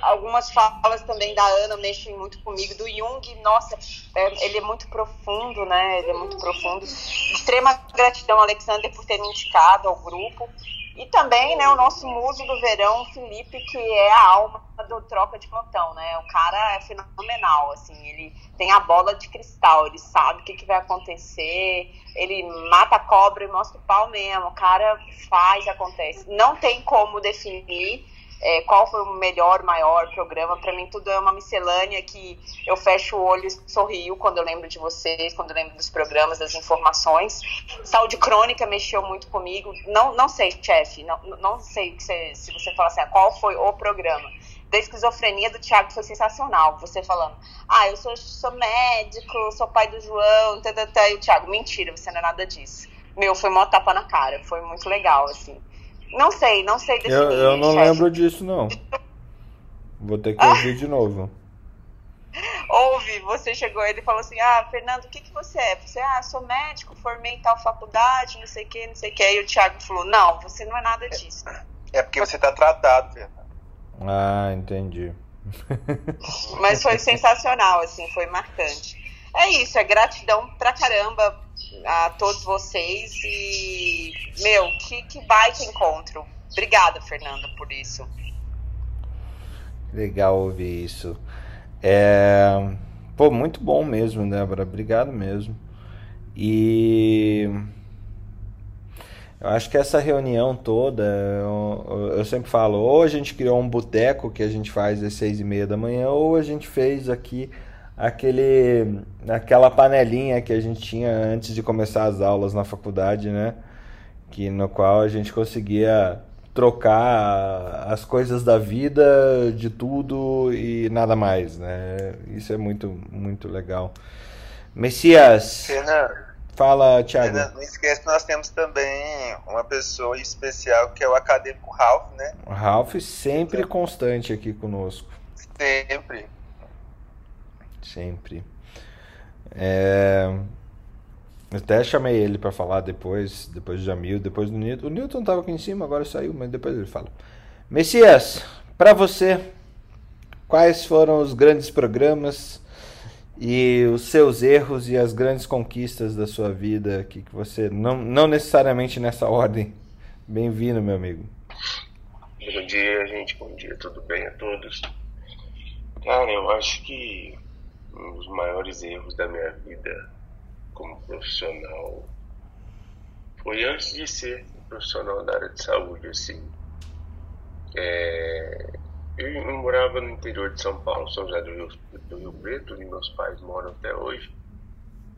Algumas falas também da Ana mexem muito comigo. Do Jung, nossa, é, ele é muito profundo, né? Ele é muito profundo. Extrema gratidão, Alexander, por ter me indicado ao grupo. E também, né, o nosso muso do verão, Felipe, que é a alma do troca de plantão, né? O cara é fenomenal, assim, ele tem a bola de cristal, ele sabe o que, que vai acontecer, ele mata a cobra e mostra o pau mesmo, o cara faz, acontece. Não tem como definir é, qual foi o melhor, maior programa. Para mim, tudo é uma miscelânea que eu fecho o olho e sorrio quando eu lembro de vocês, quando eu lembro dos programas, das informações. Saúde crônica mexeu muito comigo. Não, não sei, chefe, não, não sei se, você fala assim, qual foi o programa. Da esquizofrenia do Thiago foi sensacional. Você falando, ah, eu sou, sou médico, sou pai do João, tá. e o Thiago, mentira, você não é nada disso. Meu, foi uma tapa na cara, foi muito legal, assim. Não sei, não sei definir. Eu, eu não chefe. lembro disso, não. Vou ter que ouvir de novo. Ouve, você chegou ele falou assim: Ah, Fernando, o que, que você é? Você, ah, sou médico, formei em tal faculdade, não sei o que, não sei o que. Aí o Thiago falou: Não, você não é nada disso. É porque você tá tratado, Fernando. Ah, entendi. Mas foi [LAUGHS] sensacional, assim, foi marcante. É isso, é gratidão pra caramba a todos vocês e, meu, que, que baita encontro. Obrigada, Fernanda, por isso. Legal ouvir isso. É... Pô, muito bom mesmo, Débora. Obrigado mesmo. E eu acho que essa reunião toda, eu, eu, sempre falo, ou a gente criou um boteco que a gente faz às seis e meia da manhã, ou a gente fez aqui aquele aquela panelinha que a gente tinha antes de começar as aulas na faculdade, né? Que no qual a gente conseguia trocar as coisas da vida, de tudo e nada mais, né? Isso é muito muito legal. Messias. Fernando, fala, Thiago. Fernando, não esquece que nós temos também uma pessoa especial que é o acadêmico Ralph, né? O Ralph sempre constante aqui conosco. Sempre sempre. É... Até chamei ele para falar depois, depois do Jamil, depois do Newton. O Newton tava aqui em cima, agora saiu, mas depois ele fala. Messias, para você, quais foram os grandes programas e os seus erros e as grandes conquistas da sua vida que, que você não, não necessariamente nessa ordem. Bem-vindo, meu amigo. Bom dia, gente. Bom dia, tudo bem a todos? Cara, eu acho que um dos maiores erros da minha vida como profissional foi antes de ser profissional da área de saúde, assim. É, eu, morava no interior de São Paulo, São José do Rio, do Rio Preto, onde meus pais moram até hoje.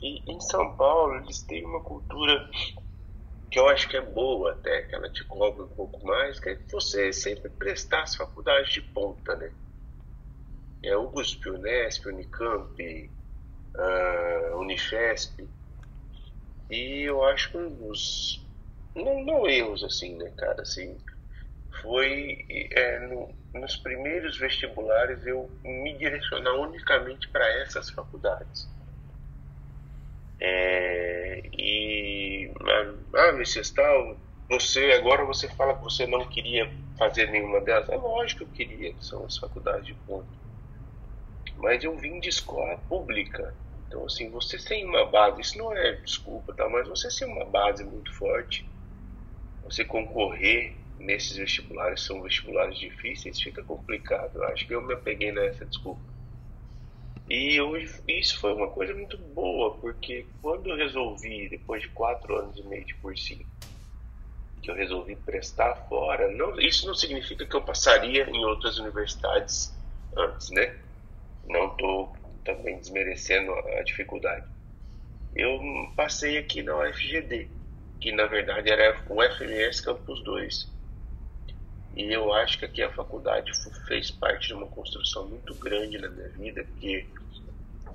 E em São Paulo eles têm uma cultura que eu acho que é boa até, que ela te cobra um pouco mais, que é você sempre prestar as faculdades de ponta, né? É, USP, Unesp, Unicamp, uh, Unifesp. E eu acho que um dos. Não, não erros, assim, né, cara? Assim, foi é, no, nos primeiros vestibulares eu me direcionar unicamente para essas faculdades. É, e ah, Messias tal, você agora você fala que você não queria fazer nenhuma delas. É lógico que eu queria, que são as faculdades de ponto mas eu vim de escola pública. Então, assim, você sem uma base, isso não é desculpa, tá? Mas você sem uma base muito forte, você concorrer nesses vestibulares, são vestibulares difíceis, fica complicado. Eu acho que eu me apeguei nessa desculpa. E hoje, isso foi uma coisa muito boa, porque quando eu resolvi, depois de quatro anos e meio de cursinho, que eu resolvi prestar fora, não, isso não significa que eu passaria em outras universidades antes, né? Não estou também desmerecendo a dificuldade. Eu passei aqui na UFGD, que na verdade era o FMS Campus 2. E eu acho que aqui a faculdade fez parte de uma construção muito grande na minha vida, porque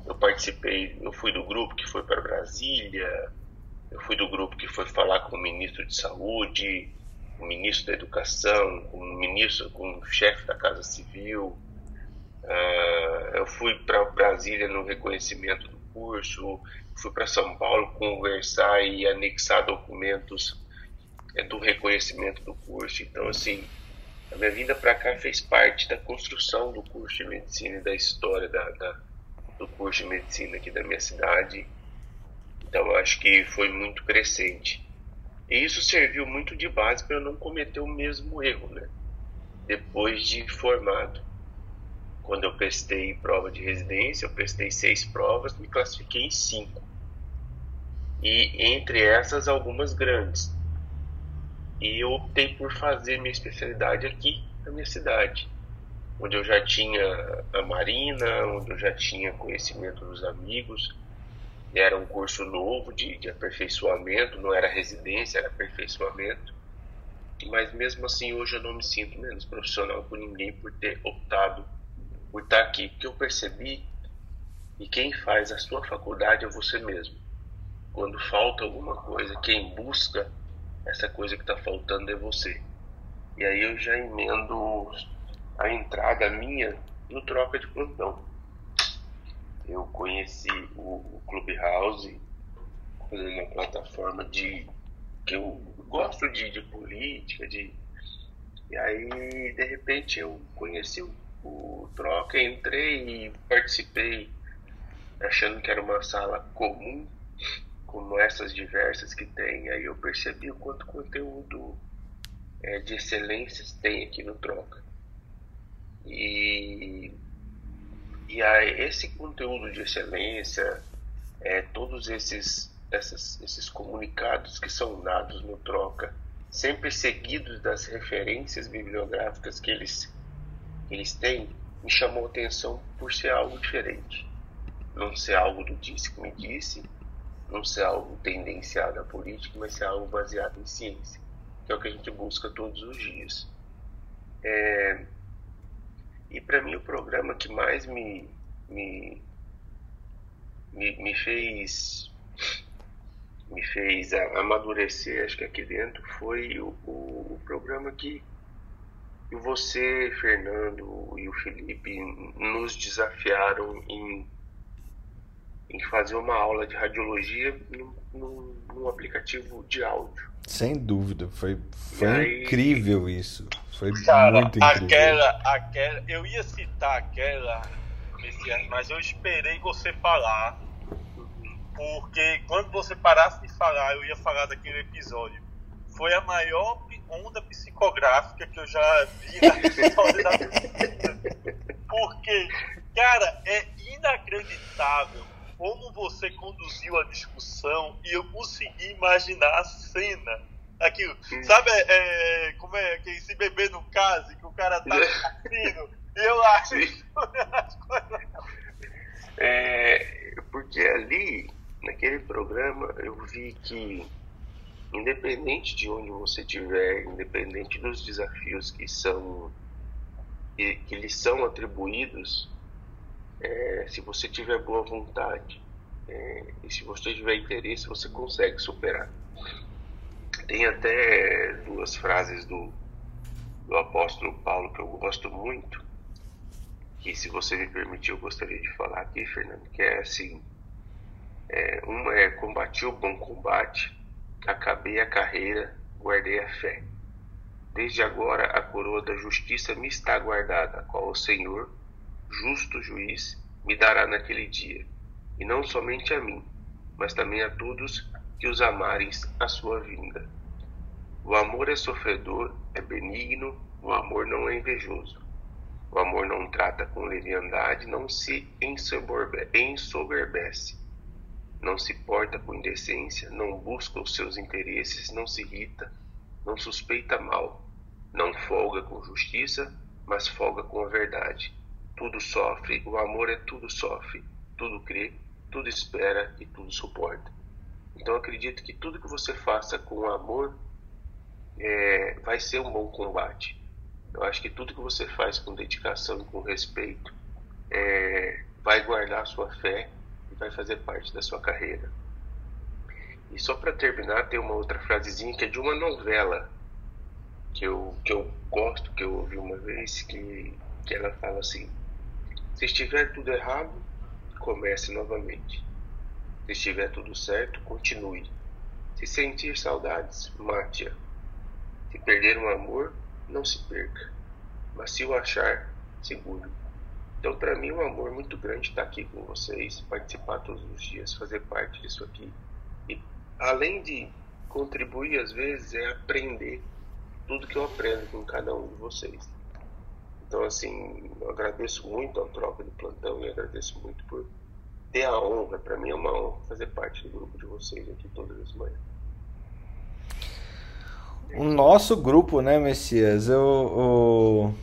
eu participei, eu fui do grupo que foi para Brasília, eu fui do grupo que foi falar com o ministro de Saúde, o ministro da Educação, com o ministro, com o chefe da Casa Civil, Uh, eu fui para Brasília no reconhecimento do curso, fui para São Paulo conversar e anexar documentos é, do reconhecimento do curso. Então, assim, a minha vinda para cá fez parte da construção do curso de medicina e da história da, da, do curso de medicina aqui da minha cidade. Então, acho que foi muito crescente. E isso serviu muito de base para eu não cometer o mesmo erro, né? Depois de formado. Quando eu prestei prova de residência, eu prestei seis provas, me classifiquei em cinco. E entre essas, algumas grandes. E eu optei por fazer minha especialidade aqui na minha cidade, onde eu já tinha a marina, onde eu já tinha conhecimento dos amigos. Era um curso novo de, de aperfeiçoamento, não era residência, era aperfeiçoamento. Mas mesmo assim, hoje eu não me sinto menos profissional por ninguém por ter optado por estar aqui, porque eu percebi que quem faz a sua faculdade é você mesmo. Quando falta alguma coisa, quem busca essa coisa que está faltando é você. E aí eu já emendo a entrada minha no troca de plantão. Eu conheci o, Clubhouse como uma plataforma de que eu gosto de, de política, de e aí de repente eu conheci o, o troca, entrei e participei achando que era uma sala comum como essas diversas que tem, aí eu percebi o quanto conteúdo é, de excelências tem aqui no Troca. E, e aí, esse conteúdo de excelência, é, todos esses, essas, esses comunicados que são dados no Troca, sempre seguidos das referências bibliográficas que eles, eles têm, me chamou atenção por ser algo diferente. Não ser algo do disse que me disse, não ser algo tendenciado à política, mas ser algo baseado em ciência, que é o que a gente busca todos os dias. É, e para mim o programa que mais me, me, me, me fez me fez amadurecer, acho que aqui dentro, foi o, o, o programa que você, Fernando e o Felipe nos desafiaram em em fazer uma aula de radiologia num, num, aplicativo de áudio. Sem dúvida, foi, foi aí, incrível isso. Foi cara, muito incrível. Aquela, aquela, eu ia citar aquela, mas eu esperei você falar, porque quando você parasse de falar, eu ia falar daquele episódio. Foi a maior onda psicográfica que eu já vi na história da vida. Porque, cara, é inacreditável como você conduziu a discussão e eu consegui imaginar a cena. Aquilo, sabe, é, como é que se beber no caso, que o cara tá assistindo, e eu acho é, porque ali, naquele programa, eu vi que independente de onde você estiver, independente dos desafios que são que, que lhe são atribuídos, é, se você tiver boa vontade é, e se você tiver interesse, você consegue superar. Tem até duas frases do, do apóstolo Paulo que eu gosto muito, que se você me permitir eu gostaria de falar aqui, Fernando, que é assim, é, uma é combati o bom combate, acabei a carreira, guardei a fé. Desde agora a coroa da justiça me está guardada, qual o Senhor, justo juiz, me dará naquele dia, e não somente a mim, mas também a todos que os amarem a sua vinda. O amor é sofredor, é benigno, o amor não é invejoso. O amor não trata com leviandade, não se ensoberbece, não se porta com indecência, não busca os seus interesses, não se irrita, não suspeita mal, não folga com justiça, mas folga com a verdade tudo sofre, o amor é tudo sofre, tudo crê, tudo espera e tudo suporta. Então acredito que tudo que você faça com amor é, vai ser um bom combate. Eu acho que tudo que você faz com dedicação e com respeito é, vai guardar a sua fé vai fazer parte da sua carreira. E só para terminar, tem uma outra frasezinha que é de uma novela que eu, que eu gosto, que eu ouvi uma vez, que, que ela fala assim: se estiver tudo errado, comece novamente. Se estiver tudo certo, continue. Se sentir saudades, mate-a. Se perder um amor, não se perca. Mas se o achar, segure. Então, para mim, um amor muito grande estar aqui com vocês, participar todos os dias, fazer parte disso aqui. E além de contribuir às vezes é aprender tudo que eu aprendo com cada um de vocês. Então, assim, eu agradeço muito a troca de plantão e agradeço muito por ter a honra, para mim é uma honra fazer parte do grupo de vocês aqui todas as manhãs. O nosso grupo, né, Messias? Eu, eu,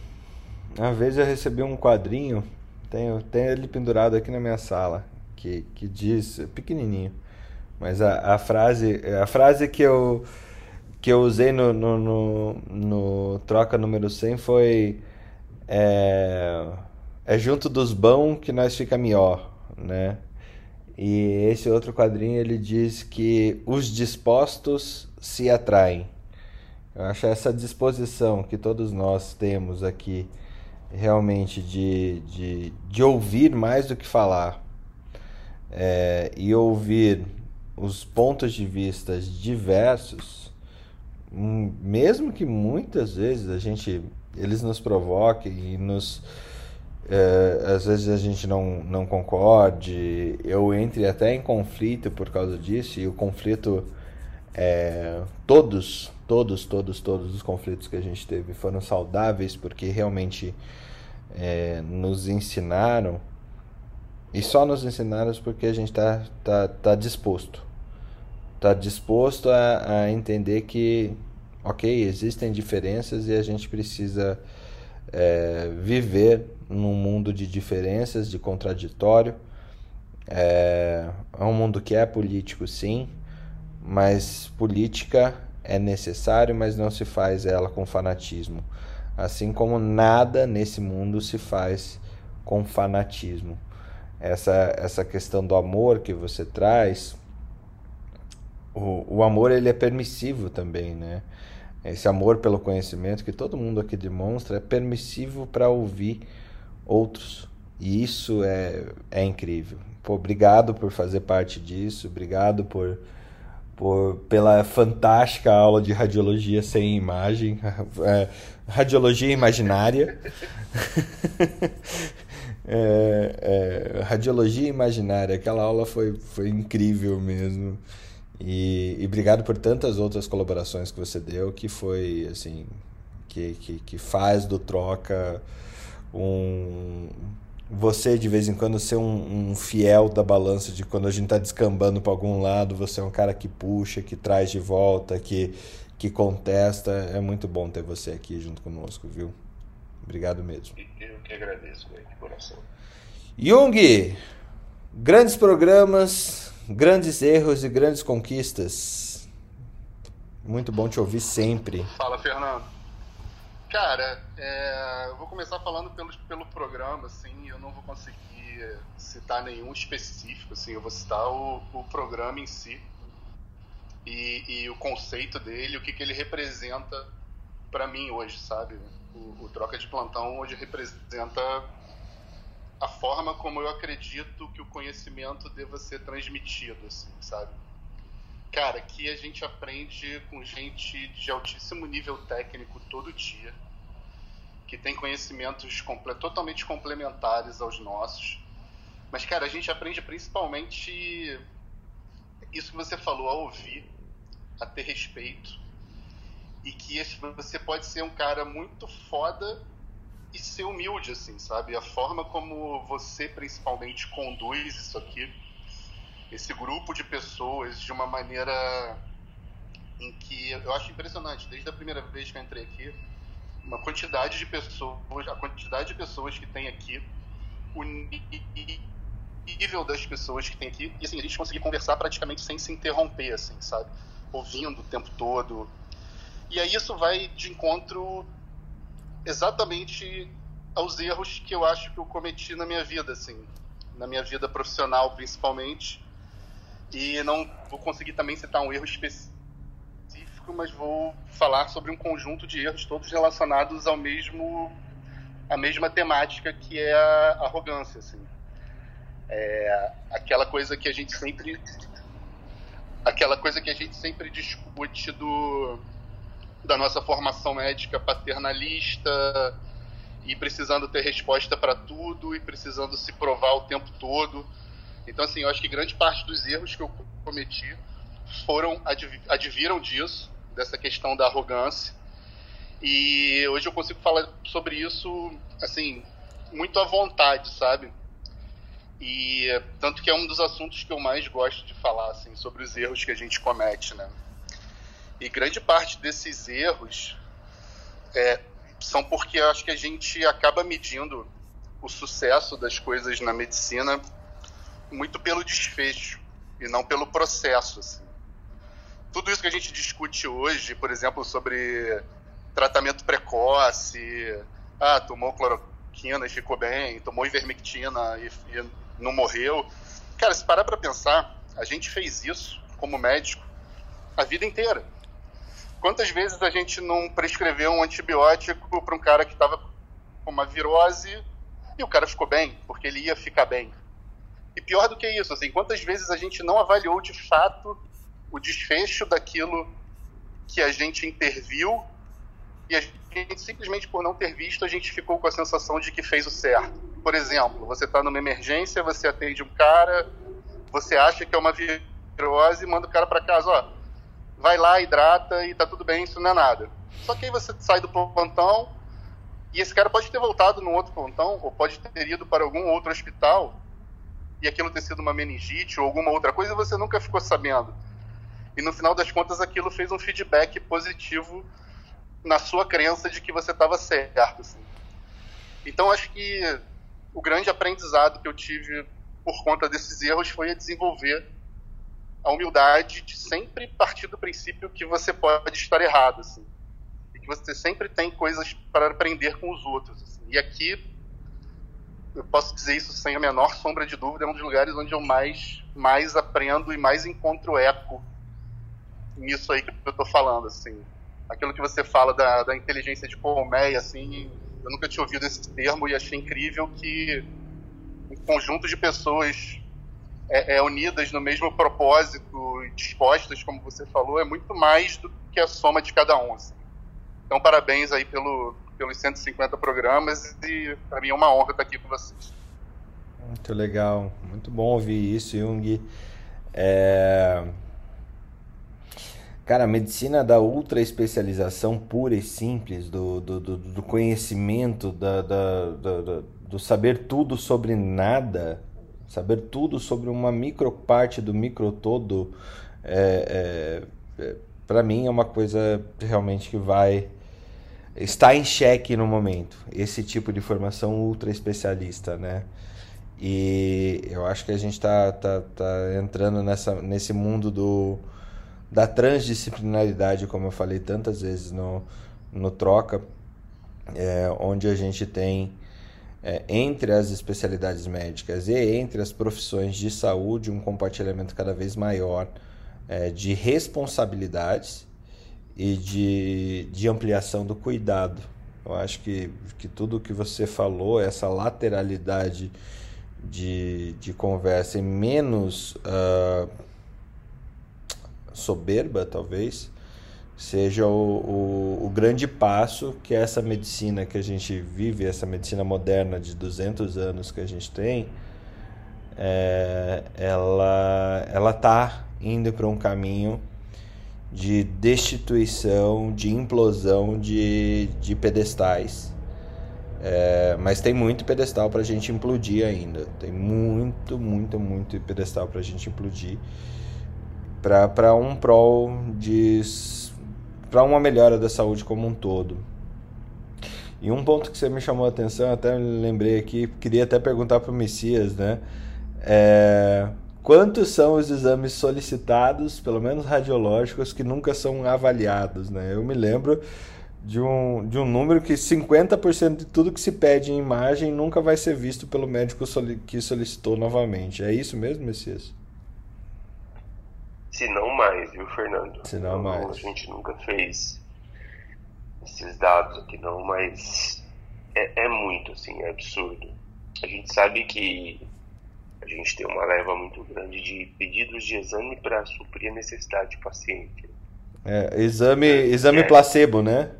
uma vez eu recebi um quadrinho, tenho, tenho ele pendurado aqui na minha sala, que, que diz, pequenininho, mas a, a, frase, a frase que eu, que eu usei no, no, no, no troca número 100 foi é, é junto dos bons que nós fica melhor, né? E esse outro quadrinho ele diz que os dispostos se atraem. Eu acho essa disposição que todos nós temos aqui realmente de, de, de ouvir mais do que falar é, e ouvir os pontos de vista diversos, hum, mesmo que muitas vezes a gente eles nos provoquem e nos é, às vezes a gente não, não concorde, eu entre até em conflito por causa disso, e o conflito, é, todos, todos, todos, todos os conflitos que a gente teve foram saudáveis porque realmente é, nos ensinaram, e só nos ensinaram porque a gente está tá, tá disposto. Está disposto a, a entender que, ok, existem diferenças e a gente precisa é, viver num mundo de diferenças, de contraditório. É, é um mundo que é político, sim, mas política é necessário, mas não se faz ela com fanatismo. Assim como nada nesse mundo se faz com fanatismo. Essa, essa questão do amor que você traz, o, o amor ele é permissivo também, né? Esse amor pelo conhecimento que todo mundo aqui demonstra é permissivo para ouvir outros. E isso é, é incrível. Pô, obrigado por fazer parte disso, obrigado por, por pela fantástica aula de radiologia sem imagem, [LAUGHS] é, radiologia imaginária. [LAUGHS] é, é, radiologia imaginária, aquela aula foi, foi incrível mesmo. E, e obrigado por tantas outras colaborações que você deu, que foi assim, que, que, que faz do Troca um você de vez em quando ser um, um fiel da balança de quando a gente está descambando para algum lado, você é um cara que puxa, que traz de volta, que, que contesta. É muito bom ter você aqui junto conosco, viu? Obrigado mesmo. Eu que agradeço, de coração. Jung, grandes programas, grandes erros e grandes conquistas. Muito bom te ouvir sempre. Fala, Fernando. Cara, é, eu vou começar falando pelo, pelo programa, assim, eu não vou conseguir citar nenhum específico, assim, eu vou citar o, o programa em si e, e, o conceito dele, o que, que ele representa para mim hoje, sabe? O, o, Troca de Plantão hoje representa a forma como eu acredito que o conhecimento deva ser transmitido, assim, sabe? Cara, aqui a gente aprende com gente de altíssimo nível técnico todo dia, que tem conhecimentos comple totalmente complementares aos nossos. Mas, cara, a gente aprende principalmente isso que você falou, a ouvir, a ter respeito. E que você pode ser um cara muito foda e ser humilde, assim, sabe? A forma como você, principalmente, conduz isso aqui esse grupo de pessoas de uma maneira em que eu acho impressionante. Desde a primeira vez que eu entrei aqui, uma quantidade de pessoas, a quantidade de pessoas que tem aqui, o nível das pessoas que tem aqui, e assim, a gente conseguir conversar praticamente sem se interromper, assim, sabe? Ouvindo o tempo todo. E aí isso vai de encontro exatamente aos erros que eu acho que eu cometi na minha vida, assim, na minha vida profissional principalmente, e não vou conseguir também citar um erro específico, mas vou falar sobre um conjunto de erros todos relacionados ao mesmo a mesma temática que é a arrogância, assim. É aquela coisa que a gente sempre aquela coisa que a gente sempre discute do da nossa formação médica paternalista e precisando ter resposta para tudo e precisando se provar o tempo todo então, assim, eu acho que grande parte dos erros que eu cometi foram adviram disso, dessa questão da arrogância. E hoje eu consigo falar sobre isso, assim, muito à vontade, sabe? E tanto que é um dos assuntos que eu mais gosto de falar, assim, sobre os erros que a gente comete, né? E grande parte desses erros é, são porque eu acho que a gente acaba medindo o sucesso das coisas na medicina muito pelo desfecho e não pelo processo. Assim. Tudo isso que a gente discute hoje, por exemplo, sobre tratamento precoce, ah, tomou cloroquina e ficou bem, tomou ivermectina e, e não morreu. Cara, se parar para pensar, a gente fez isso como médico a vida inteira. Quantas vezes a gente não prescreveu um antibiótico para um cara que estava com uma virose e o cara ficou bem, porque ele ia ficar bem? E pior do que isso, assim, quantas vezes a gente não avaliou de fato o desfecho daquilo que a gente interviu e a gente, simplesmente por não ter visto, a gente ficou com a sensação de que fez o certo. Por exemplo, você está numa emergência, você atende um cara, você acha que é uma virose e manda o cara para casa, ó, vai lá, hidrata e tá tudo bem, isso não é nada. Só que aí você sai do plantão e esse cara pode ter voltado num outro plantão ou pode ter ido para algum outro hospital e aquilo ter sido uma meningite ou alguma outra coisa você nunca ficou sabendo. E no final das contas aquilo fez um feedback positivo na sua crença de que você estava certo. Assim. Então acho que o grande aprendizado que eu tive por conta desses erros foi a desenvolver a humildade de sempre partir do princípio que você pode estar errado, assim, e que você sempre tem coisas para aprender com os outros. Assim. E aqui, eu posso dizer isso sem a menor sombra de dúvida, é um dos lugares onde eu mais, mais aprendo e mais encontro eco nisso aí que eu estou falando, assim. Aquilo que você fala da, da inteligência de colmeia, assim, eu nunca tinha ouvido esse termo e achei incrível que um conjunto de pessoas é, é, unidas no mesmo propósito e dispostas, como você falou, é muito mais do que a soma de cada um. Assim. Então, parabéns aí pelo, pelos 150 programas e para mim é uma honra estar aqui com vocês. Muito legal, muito bom ouvir isso, Jung. É... Cara, a medicina da ultra especialização pura e simples, do, do, do, do conhecimento, da, da, da, do saber tudo sobre nada, Saber tudo sobre uma micro parte do micro todo, é, é, é para mim é uma coisa realmente que vai está em xeque no momento. Esse tipo de formação ultra especialista, né? E eu acho que a gente está tá, tá entrando nessa, nesse mundo do, da transdisciplinaridade, como eu falei tantas vezes no, no Troca, é, onde a gente tem é, entre as especialidades médicas e entre as profissões de saúde um compartilhamento cada vez maior é, de responsabilidades e de, de ampliação do cuidado. Eu acho que, que tudo que você falou, essa lateralidade de, de conversa e menos uh, soberba, talvez, seja o, o, o, grande passo que essa medicina que a gente vive, essa medicina moderna de 200 anos que a gente tem, é, ela ela está indo para um caminho de destituição, de implosão de, de pedestais. É, mas tem muito pedestal para a gente implodir ainda. Tem muito, muito, muito pedestal para a gente implodir para um prol de para uma melhora da saúde como um todo. E um ponto que você me chamou a atenção, até lembrei aqui, queria até perguntar para o Messias, né? É, quantos são os exames solicitados, pelo menos radiológicos, que nunca são avaliados, né? Eu me lembro de um, de um número que 50% de tudo que se pede em imagem nunca vai ser visto pelo médico que solicitou novamente. É isso mesmo, Messias? Se não mais, viu, Fernando? Se não, mais. A gente nunca fez esses dados aqui, não, mas é, é muito, assim, é absurdo. A gente sabe que a gente tem uma leva muito grande de pedidos de exame para suprir a necessidade do paciente. É, exame, exame é, placebo, né?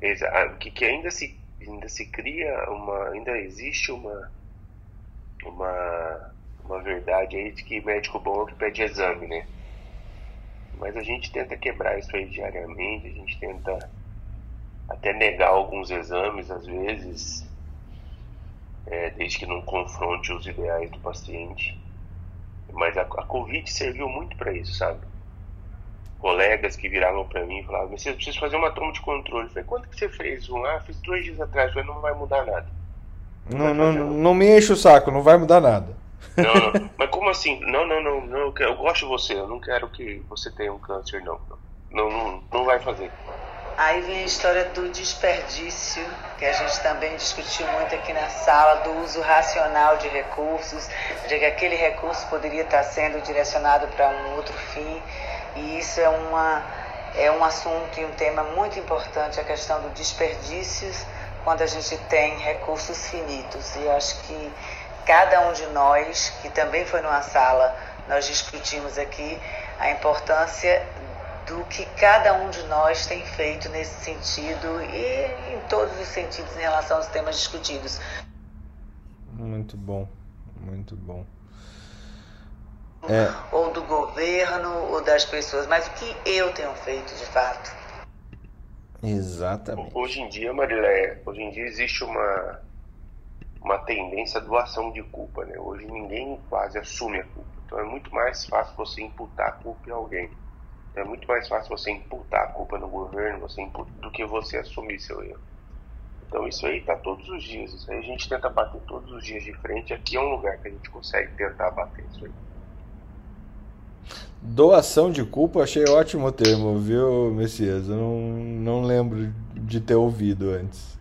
Exato. Que, que ainda se ainda se cria uma, ainda existe uma uma uma verdade aí de que médico bom é que pede exame, né? Mas a gente tenta quebrar isso aí diariamente, a gente tenta até negar alguns exames às vezes, é, desde que não confronte os ideais do paciente. Mas a, a Covid serviu muito para isso, sabe? Colegas que viravam para mim e falavam: Você precisa fazer uma toma de controle. Eu falei: Quanto que você fez? Um, ah, fiz dois dias atrás. Eu falei: Não vai mudar nada. Não, não, não, não me enche o saco, não vai mudar nada. Não, não. [LAUGHS] Mas como assim? Não, não, não, não. Eu, quero, eu gosto de você. Eu não quero que você tenha um câncer, não. Não, não, não vai fazer. Aí vem a história do desperdício, que a gente também discutiu muito aqui na sala, do uso racional de recursos, de que aquele recurso poderia estar sendo direcionado para um outro fim. E isso é, uma, é um assunto e um tema muito importante, a questão do desperdício quando a gente tem recursos finitos. E acho que cada um de nós, que também foi numa sala, nós discutimos aqui a importância do que cada um de nós tem feito nesse sentido e em todos os sentidos em relação aos temas discutidos. Muito bom, muito bom. É. Ou do governo ou das pessoas, mas o que eu tenho feito de fato. Exatamente. Hoje em dia, Marilé, hoje em dia existe uma uma tendência à doação de culpa, né? Hoje ninguém quase assume a culpa. Então é muito mais fácil você imputar a culpa em alguém. É muito mais fácil você imputar a culpa no governo você imputa, do que você assumir seu erro. Então isso aí tá todos os dias. Isso aí a gente tenta bater todos os dias de frente. Aqui é um lugar que a gente consegue tentar bater isso aí. Doação de culpa, achei ótimo o termo, viu, Messias? Eu não, não lembro de ter ouvido antes.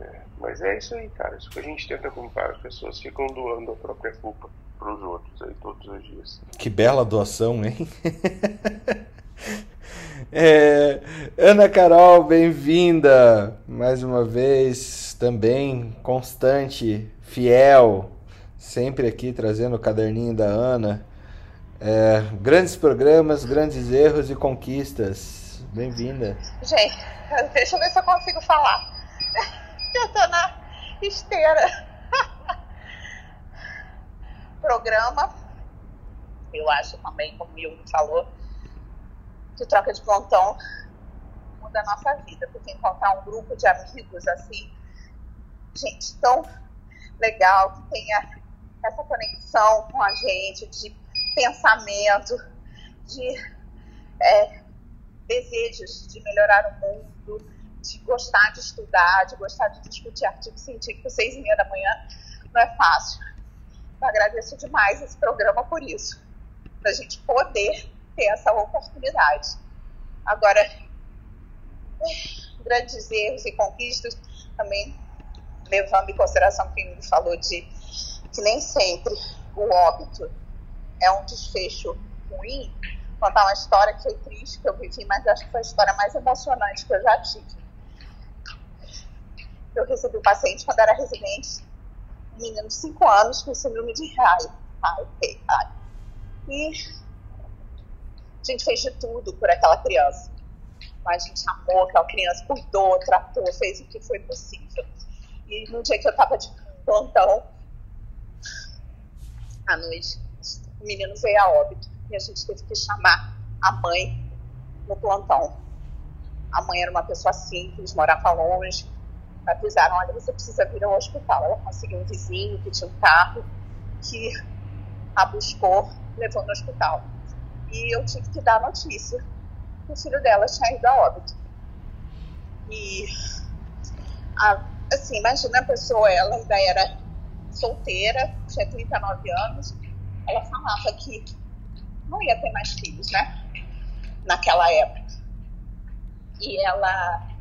É, mas é isso aí, cara. Isso que a gente tenta culpar. As pessoas ficam doando a própria culpa para os outros aí todos os dias. Que bela doação, hein? [LAUGHS] é, Ana Carol, bem-vinda mais uma vez, também constante, fiel, sempre aqui trazendo o caderninho da Ana. É, grandes programas, grandes erros e conquistas. Bem-vinda. Gente, [LAUGHS] deixa eu ver se eu consigo falar. [LAUGHS] Eu tô na esteira programa, eu acho também, como o Milton falou, que troca de plantão muda a nossa vida, porque encontrar um grupo de amigos assim, gente tão legal, que tenha essa conexão com a gente, de pensamento, de é, desejos de melhorar o mundo, de gostar de estudar, de gostar de discutir artigo científico seis e meia da manhã, não é fácil. Agradeço demais esse programa por isso, para a gente poder ter essa oportunidade. Agora, grandes erros e conquistas, também levando em consideração que ele falou de que nem sempre o óbito é um desfecho ruim. Contar uma história que foi triste, que eu vivi, mas acho que foi a história mais emocionante que eu já tive. Eu recebi um paciente quando era residente menino de 5 anos com síndrome de Rai. E a gente fez de tudo por aquela criança. A gente amou aquela criança, cuidou, tratou, fez o que foi possível. E no dia que eu estava de plantão, à noite, o menino veio a óbito. E a gente teve que chamar a mãe no plantão. A mãe era uma pessoa simples, morava longe, avisaram, olha, você precisa vir ao hospital. Ela conseguiu um vizinho que tinha um carro que a buscou, levou no hospital. E eu tive que dar notícia que o filho dela tinha ido a óbito. E, a, assim, imagina a pessoa, ela ainda era solteira, tinha 39 anos, ela falava que não ia ter mais filhos, né? Naquela época. E ela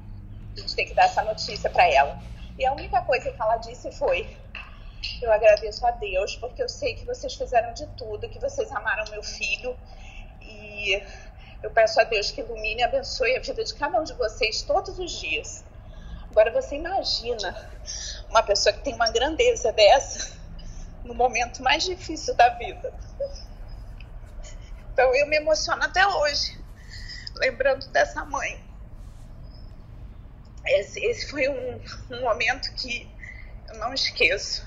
a gente tem que dar essa notícia para ela. E a única coisa que ela disse foi: Eu agradeço a Deus porque eu sei que vocês fizeram de tudo, que vocês amaram meu filho e eu peço a Deus que ilumine e abençoe a vida de cada um de vocês todos os dias. Agora você imagina uma pessoa que tem uma grandeza dessa no momento mais difícil da vida. Então eu me emociono até hoje, lembrando dessa mãe esse, esse foi um, um momento que eu não esqueço.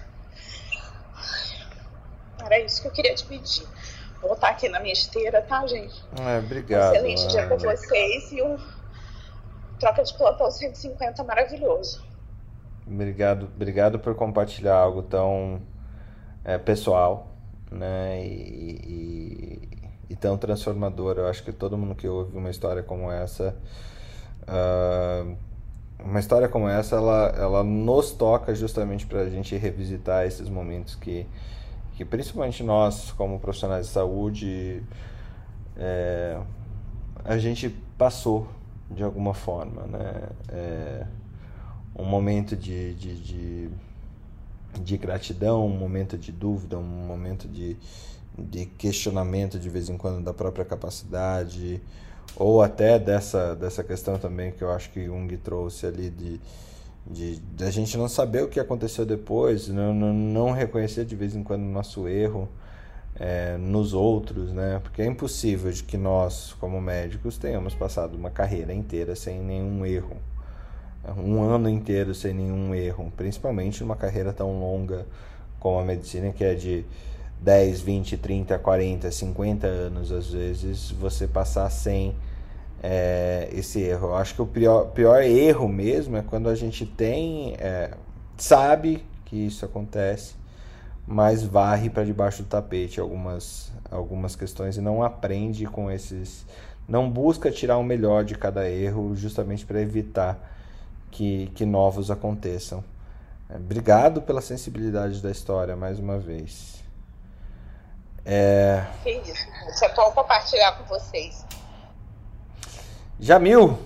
Era isso que eu queria te pedir. Vou estar aqui na minha esteira, tá, gente? É, obrigado. Excelente dia para vocês e um troca de plantão 150 maravilhoso. Obrigado, obrigado por compartilhar algo tão é, pessoal, né? E, e, e, tão transformador. Eu acho que todo mundo que ouve uma história como essa, uh, uma história como essa, ela, ela nos toca justamente para a gente revisitar esses momentos que que principalmente nós, como profissionais de saúde, é, a gente passou de alguma forma, né? É, um momento de, de, de, de, gratidão, um momento de dúvida, um momento de, de questionamento de vez em quando da própria capacidade, ou até dessa, dessa questão também que eu acho que Jung trouxe ali de de, de a gente não saber o que aconteceu depois, não, não, não reconhecer de vez em quando o nosso erro é, nos outros, né? Porque é impossível de que nós, como médicos, tenhamos passado uma carreira inteira sem nenhum erro, um ano inteiro sem nenhum erro, principalmente numa carreira tão longa como a medicina, que é de 10, 20, 30, 40, 50 anos, às vezes, você passar sem é, esse erro. Eu acho que o pior, pior erro mesmo é quando a gente tem, é, sabe que isso acontece, mas varre para debaixo do tapete algumas, algumas questões e não aprende com esses. Não busca tirar o melhor de cada erro justamente para evitar que, que novos aconteçam. Obrigado pela sensibilidade da história mais uma vez. É... Isso é bom compartilhar com vocês. Jamil,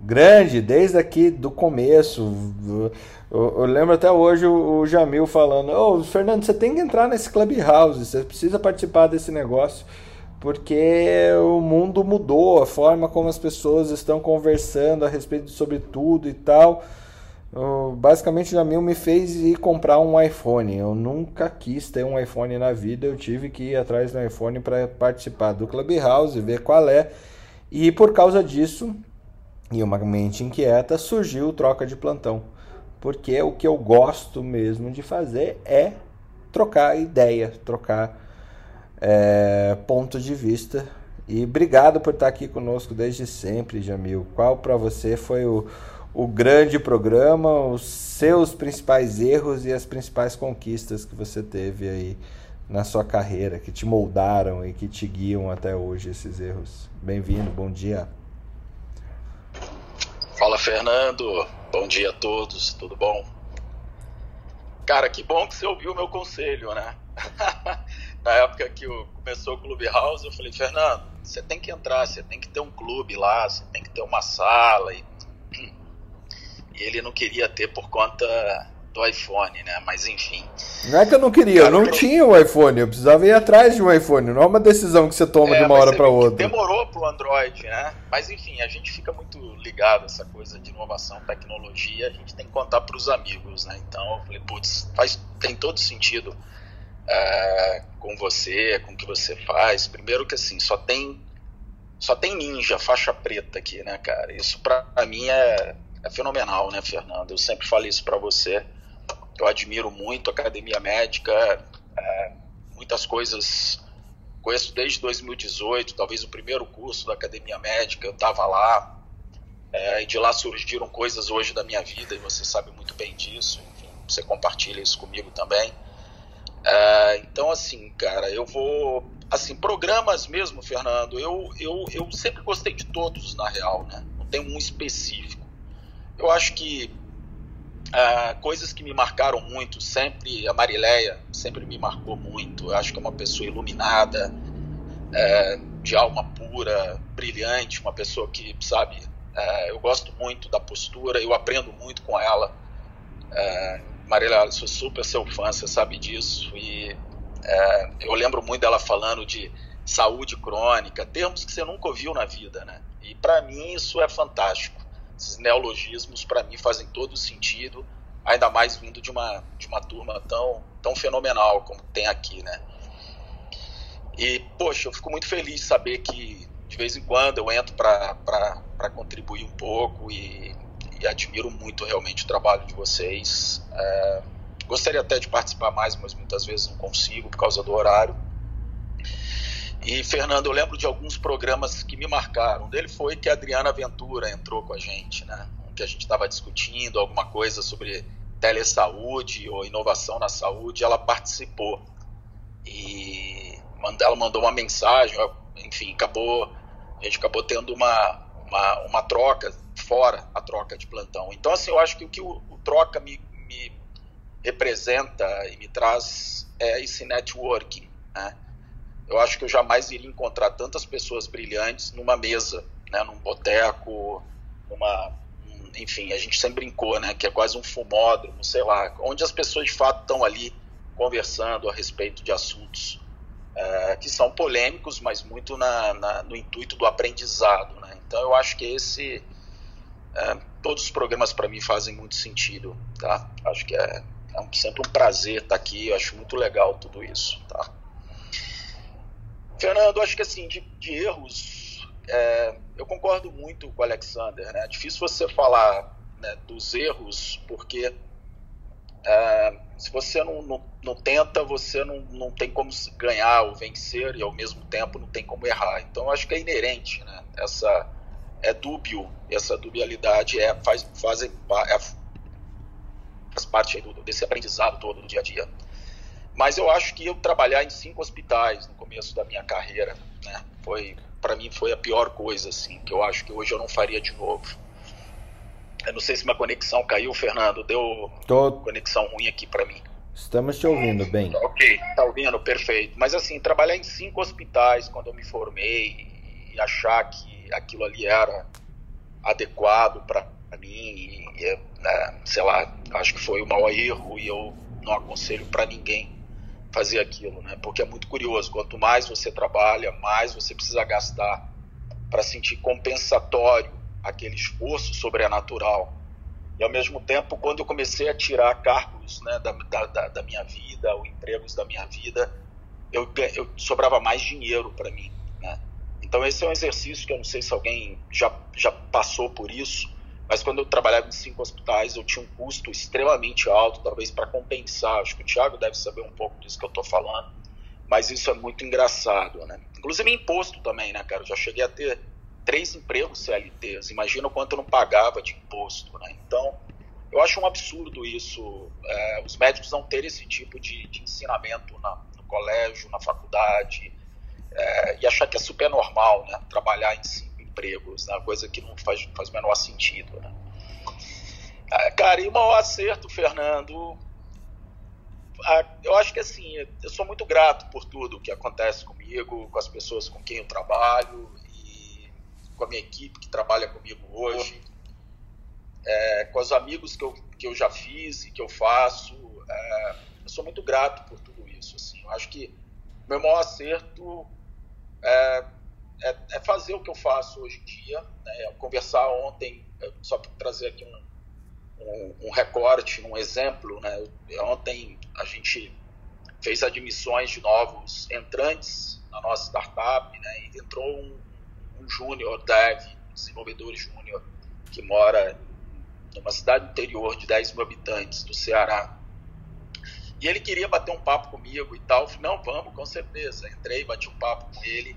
grande, desde aqui do começo. Eu, eu lembro até hoje o, o Jamil falando: Ô oh, Fernando, você tem que entrar nesse Clubhouse, você precisa participar desse negócio, porque o mundo mudou, a forma como as pessoas estão conversando a respeito sobre tudo e tal. Basicamente, Jamil me fez ir comprar um iPhone. Eu nunca quis ter um iPhone na vida, eu tive que ir atrás do iPhone para participar do Clubhouse, ver qual é. E por causa disso, e uma mente inquieta, surgiu troca de plantão. Porque o que eu gosto mesmo de fazer é trocar ideia, trocar é, ponto de vista. E obrigado por estar aqui conosco desde sempre, Jamil. Qual para você foi o, o grande programa, os seus principais erros e as principais conquistas que você teve aí na sua carreira, que te moldaram e que te guiam até hoje esses erros. Bem-vindo, bom dia. Fala Fernando, bom dia a todos, tudo bom? Cara, que bom que você ouviu o meu conselho, né? [LAUGHS] na época que começou o Clube House, eu falei, Fernando, você tem que entrar, você tem que ter um clube lá, você tem que ter uma sala. E, e ele não queria ter por conta do iPhone, né? Mas enfim. Não é que eu não queria, Cara, eu não tinha o um iPhone, eu precisava ir atrás de um iPhone, não é uma decisão que você toma é, de uma hora para outra. Demorou pro Android, né? Mas enfim, a gente fica muito ligado a essa coisa de inovação, tecnologia, a gente tem que contar para os amigos, né? Então eu falei, putz, faz, tem todo sentido é, com você, com o que você faz. Primeiro que assim, só tem só tem ninja, faixa preta aqui, né, cara? Isso para mim é, é fenomenal, né, Fernando? Eu sempre falo isso para você eu admiro muito a academia médica, é, muitas coisas conheço desde 2018, talvez o primeiro curso da academia médica, eu estava lá, é, e de lá surgiram coisas hoje da minha vida, e você sabe muito bem disso, enfim, você compartilha isso comigo também. É, então, assim, cara, eu vou. Assim, programas mesmo, Fernando, eu, eu, eu sempre gostei de todos, na real, né? Não tem um específico. Eu acho que Uh, coisas que me marcaram muito, sempre a Marileia sempre me marcou muito. Eu acho que é uma pessoa iluminada, uh, de alma pura, brilhante, uma pessoa que, sabe, uh, eu gosto muito da postura, eu aprendo muito com ela. Marileia, sou super seu fã, você sabe disso. E eu lembro muito dela falando de saúde crônica, termos que você nunca ouviu na vida, né? E para mim isso é fantástico esses neologismos para mim fazem todo sentido, ainda mais vindo de uma, de uma turma tão, tão fenomenal como tem aqui, né? E, poxa, eu fico muito feliz de saber que de vez em quando eu entro para contribuir um pouco e, e, admiro muito realmente o trabalho de vocês. É, gostaria até de participar mais, mas muitas vezes não consigo por causa do horário. E, Fernando, eu lembro de alguns programas que me marcaram. Um dele foi que a Adriana Ventura entrou com a gente, né? Que a gente estava discutindo alguma coisa sobre telesaúde ou inovação na saúde. Ela participou. E ela mandou uma mensagem, enfim, acabou, a gente acabou tendo uma, uma, uma troca fora a troca de plantão. Então, assim, eu acho que o que o, o troca me, me representa e me traz é esse networking, né? Eu acho que eu jamais iria encontrar tantas pessoas brilhantes numa mesa, né, num boteco, numa, enfim, a gente sempre brincou, né, que é quase um fumódromo, sei lá, onde as pessoas de fato estão ali conversando a respeito de assuntos é, que são polêmicos, mas muito na, na, no intuito do aprendizado, né? Então eu acho que esse é, todos os programas para mim fazem muito sentido, tá? Acho que é, é sempre um prazer estar aqui, eu acho muito legal tudo isso, tá? Fernando, acho que assim, de, de erros, é, eu concordo muito com o Alexander, né? É difícil você falar né, dos erros, porque é, se você não, não, não, tenta, você não, não tem como ganhar ou vencer, e ao mesmo tempo não tem como errar. Então, acho que é inerente, né? Essa é dúbio, essa dubialidade é, faz, faz, é, faz parte do, desse aprendizado todo do dia a dia. Mas eu acho que eu trabalhar em cinco hospitais no começo da minha carreira, né, foi para mim foi a pior coisa assim, que eu acho que hoje eu não faria de novo. Eu não sei se minha conexão caiu, Fernando, deu Tô... conexão ruim aqui para mim. Estamos te ouvindo bem. Ok, tá ouvindo, perfeito. Mas assim, trabalhar em cinco hospitais quando eu me formei e achar que aquilo ali era adequado para mim, e, né, sei lá, acho que foi o maior erro e eu não aconselho para ninguém fazer aquilo, né? Porque é muito curioso. Quanto mais você trabalha, mais você precisa gastar para sentir compensatório aquele esforço sobrenatural. E ao mesmo tempo, quando eu comecei a tirar cargos né, da, da, da minha vida, ou empregos da minha vida, eu, eu sobrava mais dinheiro para mim. Né? Então esse é um exercício que eu não sei se alguém já, já passou por isso, mas quando eu trabalhava em cinco hospitais, eu tinha um custo extremamente alto, talvez para compensar. Acho que o Thiago deve saber um pouco disso que eu estou falando. Mas isso é muito engraçado, né? Inclusive imposto também, né, cara? Eu já cheguei a ter três empregos CLTs. Imagina o quanto eu não pagava de imposto, né? Então, eu acho um absurdo isso. É, os médicos não terem esse tipo de, de ensinamento na, no colégio, na faculdade, é, e achar que é super normal, né? Trabalhar em si empregos, né? coisa que não faz, faz o menor sentido. Né? Ah, cara, e o maior acerto, Fernando, eu acho que assim, eu sou muito grato por tudo que acontece comigo, com as pessoas com quem eu trabalho e com a minha equipe que trabalha comigo hoje, é, com os amigos que eu, que eu já fiz e que eu faço. É, eu sou muito grato por tudo isso. Assim. Eu acho que meu maior acerto é é, é, fazer o que eu faço hoje em dia. Né? Conversar ontem, só para trazer aqui um, um, um, recorte, um exemplo. Né? Ontem a gente fez admissões de novos entrantes na nossa startup né? e entrou um, um júnior dev, desenvolvedor júnior, que mora numa cidade interior de 10 mil habitantes do Ceará. E ele queria bater um papo comigo e tal. Eu falei, não, vamos, com certeza. Entrei, bati um papo com ele.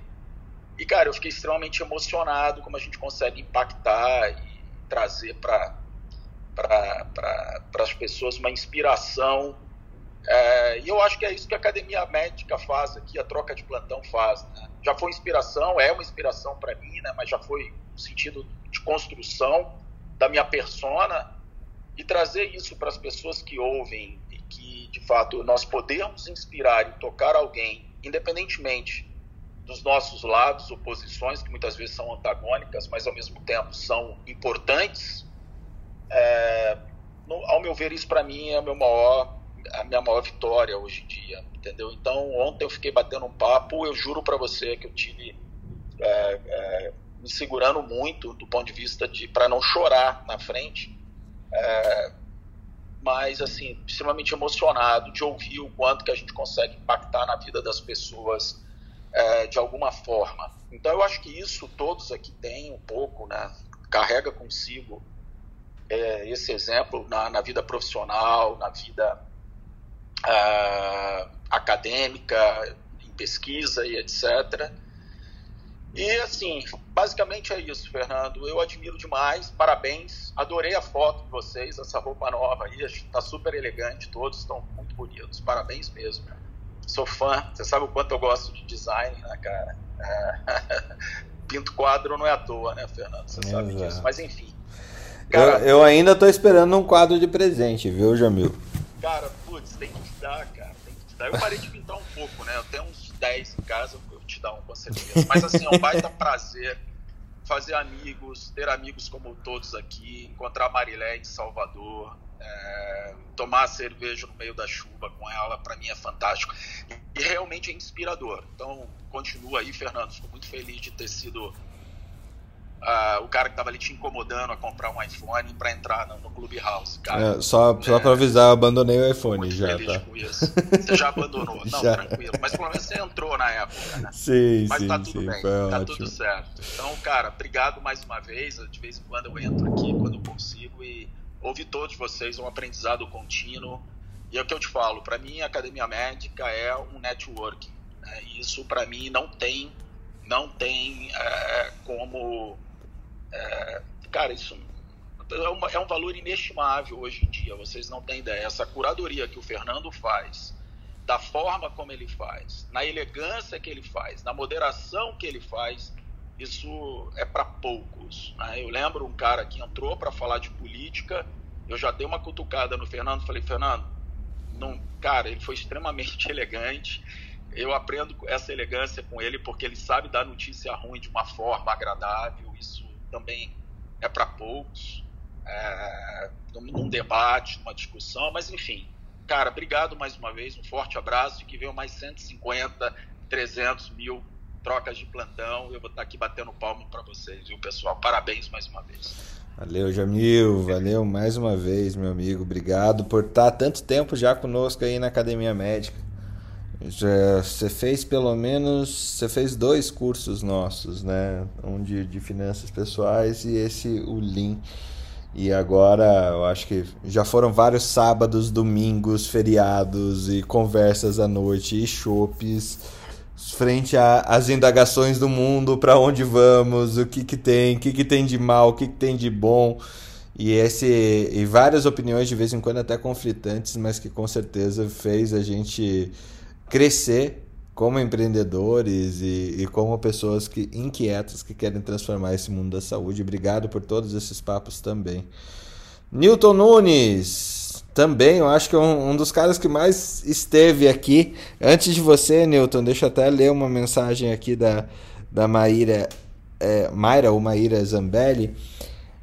E, cara, eu fiquei extremamente emocionado como a gente consegue impactar e trazer para pra, as pessoas uma inspiração. É, e eu acho que é isso que a Academia Médica faz aqui, a troca de plantão faz. Né? Já foi inspiração, é uma inspiração para mim, né? mas já foi no sentido de construção da minha persona e trazer isso para as pessoas que ouvem e que, de fato, nós podemos inspirar e tocar alguém, independentemente dos nossos lados, oposições que muitas vezes são antagônicas, mas ao mesmo tempo são importantes. É, no, ao meu ver, isso para mim é maior, a minha maior vitória hoje em dia, entendeu? Então, ontem eu fiquei batendo um papo, eu juro para você que eu tive é, é, me segurando muito do ponto de vista de para não chorar na frente, é, mas assim extremamente emocionado de ouvir o quanto que a gente consegue impactar na vida das pessoas é, de alguma forma. Então eu acho que isso todos aqui têm um pouco, né? Carrega consigo é, esse exemplo na, na, vida profissional, na vida uh, acadêmica, em pesquisa e etc. E assim, basicamente é isso, Fernando. Eu admiro demais, parabéns. Adorei a foto de vocês, essa roupa nova aí, está super elegante, todos estão muito bonitos. Parabéns mesmo. Sou fã, você sabe o quanto eu gosto de design, né, cara? É... [LAUGHS] Pinto quadro não é à toa, né, Fernando? Você Exato. sabe disso. Mas enfim. Cara, eu, eu, ainda tô esperando um quadro de presente, viu, Jamil? Cara, putz, tem que te dar, cara. Tem que te dar. Eu parei de pintar um pouco, né? Eu tenho uns 10 em casa, te dar um com certeza. Mas assim, é um baita [LAUGHS] prazer fazer amigos, ter amigos como todos aqui, encontrar Marilé em Salvador, é, tomar cerveja no meio da chuva com ela, para mim é fantástico. E realmente é inspirador. Então, continua aí, Fernando. Estou muito feliz de ter sido uh, o cara que estava ali te incomodando a comprar um iPhone para entrar no, no Clubhouse. Cara, é, só só é, para avisar, eu abandonei o iPhone já. Tá? Você já abandonou? [LAUGHS] Não, já. tranquilo. Mas pelo menos você entrou na época, né? Sim, Mas sim, tá tudo sim, bem, tá ótimo. tudo certo. Então, cara, obrigado mais uma vez. De vez em quando eu entro aqui, quando eu consigo, e ouvir todos vocês, um aprendizado contínuo. E é o que eu te falo, para mim a academia médica é um networking. Né? Isso para mim não tem, não tem é, como é, cara, isso é, uma, é um valor inestimável hoje em dia. Vocês não têm ideia. Essa curadoria que o Fernando faz, da forma como ele faz, na elegância que ele faz, na moderação que ele faz, isso é para poucos. Né? Eu lembro um cara que entrou para falar de política, eu já dei uma cutucada no Fernando, falei, Fernando, não, cara, ele foi extremamente [LAUGHS] elegante. Eu aprendo essa elegância com ele porque ele sabe dar notícia ruim de uma forma agradável. Isso também é para poucos, é, num debate, numa discussão, mas enfim. Cara, obrigado mais uma vez, um forte abraço e que venham mais 150, 300 mil trocas de plantão. Eu vou estar aqui batendo palmo para vocês, viu, pessoal? Parabéns mais uma vez. Valeu, Jamil. Valeu mais uma vez, meu amigo. Obrigado por estar tanto tempo já conosco aí na Academia Médica. Já, você fez pelo menos, você fez dois cursos nossos, né? Um de, de finanças pessoais e esse, o Lean. E agora eu acho que já foram vários sábados, domingos, feriados e conversas à noite e chopes frente às indagações do mundo, para onde vamos, o que, que tem, o que, que tem de mal, o que, que tem de bom. E, esse, e várias opiniões, de vez em quando até conflitantes, mas que com certeza fez a gente crescer como empreendedores e, e, como pessoas que inquietas que querem transformar esse mundo da saúde. Obrigado por todos esses papos também. Newton Nunes, também, eu acho que é um, um, dos caras que mais esteve aqui. Antes de você, Newton, deixa eu até ler uma mensagem aqui da, da Maíra, é, Mayra ou Maíra Zambelli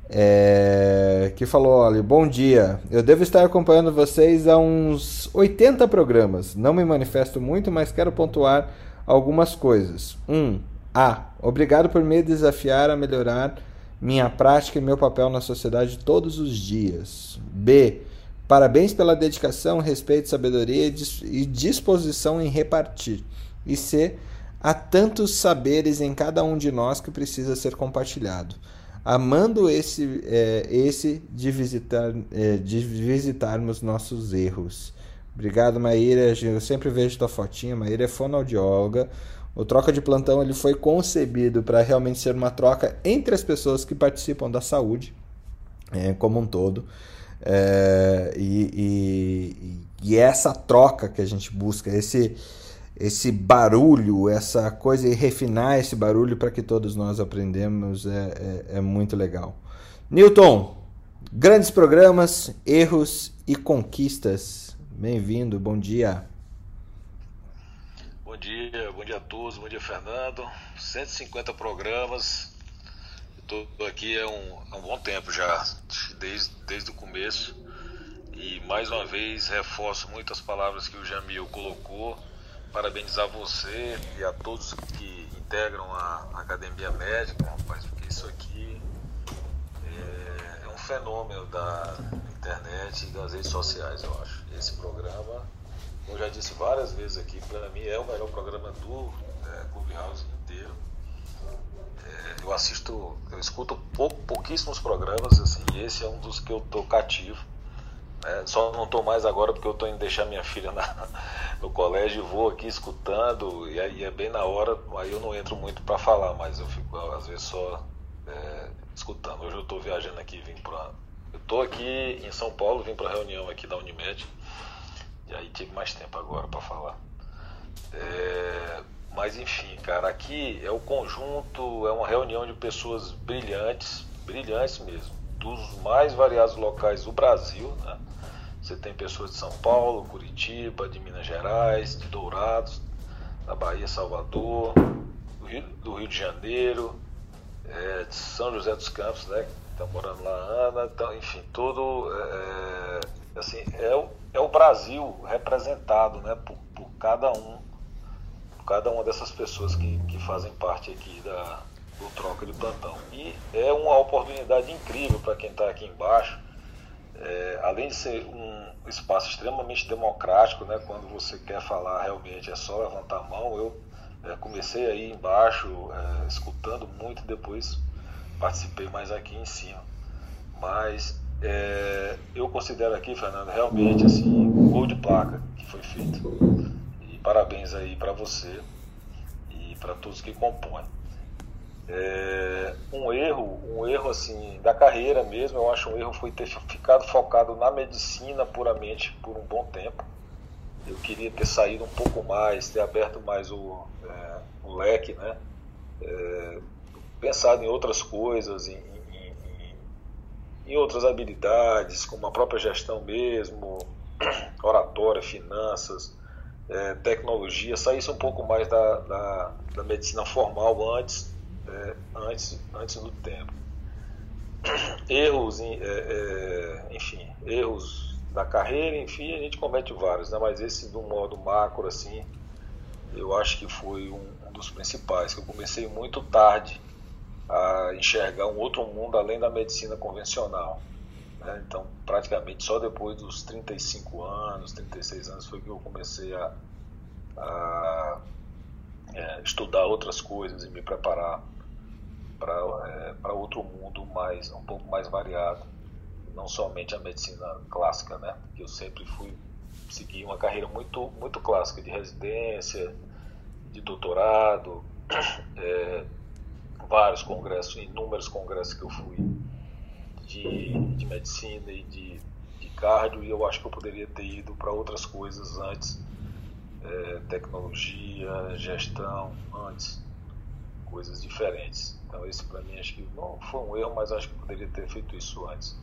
é, que falou: olha, bom dia, eu devo estar acompanhando vocês há uns 80 programas. Não me manifesto muito, mas quero pontuar algumas coisas. 1. Um, a. Obrigado por me desafiar a melhorar minha prática e meu papel na sociedade todos os dias. B. Parabéns pela dedicação, respeito, sabedoria e disposição em repartir. E C. Há tantos saberes em cada um de nós que precisa ser compartilhado amando esse, é, esse de, visitar, é, de visitarmos nossos erros. Obrigado, Maíra. Eu sempre vejo tua fotinha. Maíra é fonoaudióloga. O troca de plantão ele foi concebido para realmente ser uma troca entre as pessoas que participam da saúde é, como um todo. É, e, e, e essa troca que a gente busca, esse, esse barulho, essa coisa e refinar esse barulho para que todos nós aprendemos é, é, é, muito legal. Newton, grandes programas, erros e conquistas. Bem-vindo, bom dia. Bom dia, bom dia a todos, bom dia Fernando. 150 programas, estou aqui há um, há um bom tempo já, desde, desde o começo. E mais uma vez reforço muitas palavras que o Jamil colocou parabenizar você e a todos que integram a Academia Médica, rapaz, porque isso aqui é, é um fenômeno da internet e das redes sociais, eu acho. Esse programa, como eu já disse várias vezes aqui, para mim é o melhor programa do é, Clubhouse inteiro. É, eu assisto, eu escuto pou, pouquíssimos programas, assim, e esse é um dos que eu tô cativo. Né? Só não estou mais agora porque eu estou indo deixar minha filha na, [LAUGHS] no colégio e vou aqui escutando, e aí é bem na hora, aí eu não entro muito para falar, mas eu fico às vezes só é, escutando. Hoje eu estou viajando aqui, vim para. Eu estou aqui em São Paulo, vim para reunião aqui da Unimed, e aí tive mais tempo agora para falar. É, mas enfim, cara, aqui é o conjunto, é uma reunião de pessoas brilhantes, brilhantes mesmo, dos mais variados locais do Brasil, né? Você tem pessoas de São Paulo, Curitiba, de Minas Gerais, de Dourados, da Bahia, Salvador, do Rio, do Rio de Janeiro, é, de São José dos Campos, né? Que está morando lá Ana, então, enfim, todo é, é, assim, é, o, é o Brasil representado, né? Por, por cada um, por cada uma dessas pessoas que, que fazem parte aqui da, do troca de plantão. E é uma oportunidade incrível para quem está aqui embaixo é, além de ser um espaço extremamente democrático, né, quando você quer falar realmente é só levantar a mão, eu é, comecei aí embaixo, é, escutando muito, depois participei mais aqui em cima. Mas é, eu considero aqui, Fernando, realmente assim, um gol de placa que foi feito. E parabéns aí para você e para todos que compõem. É, um erro, um erro assim da carreira mesmo, eu acho um erro foi ter ficado focado na medicina puramente por um bom tempo. Eu queria ter saído um pouco mais, ter aberto mais o, é, o leque, né? É, pensado em outras coisas, em, em, em, em, outras habilidades, como a própria gestão mesmo, [CLEARS THROAT] oratória, finanças, é, tecnologia, saísse um pouco mais da, da, da medicina formal antes é, antes, antes do tempo. Erros, é, é, enfim, erros da carreira, enfim, a gente comete vários, né? mas esse do modo macro, assim, eu acho que foi um, um dos principais, que eu comecei muito tarde a enxergar um outro mundo além da medicina convencional. Né? Então, praticamente só depois dos 35 anos, 36 anos, foi que eu comecei a, a é, estudar outras coisas e me preparar para é, outro mundo mais um pouco mais variado, não somente a medicina clássica, né? Que eu sempre fui seguir uma carreira muito muito clássica de residência, de doutorado, [COUGHS] é, vários congressos, inúmeros congressos que eu fui de, de medicina e de, de cardio e eu acho que eu poderia ter ido para outras coisas antes, é, tecnologia, gestão antes, coisas diferentes. Então esse para mim acho que não foi um erro, mas acho que poderia ter feito isso antes.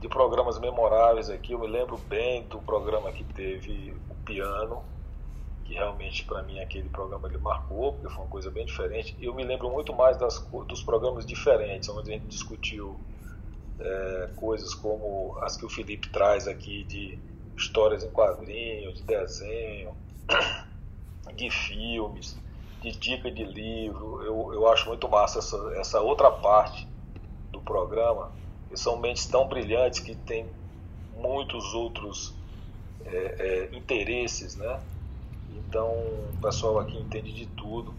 De programas memoráveis aqui, eu me lembro bem do programa que teve o piano, que realmente para mim aquele programa ele marcou, porque foi uma coisa bem diferente. Eu me lembro muito mais das, dos programas diferentes, onde a gente discutiu é, coisas como as que o Felipe traz aqui de histórias em quadrinhos, de desenho, [COUGHS] de filmes de dica de livro. Eu, eu acho muito massa essa, essa outra parte do programa, são mentes tão brilhantes que tem muitos outros é, é, interesses, né? Então, o pessoal aqui entende de tudo.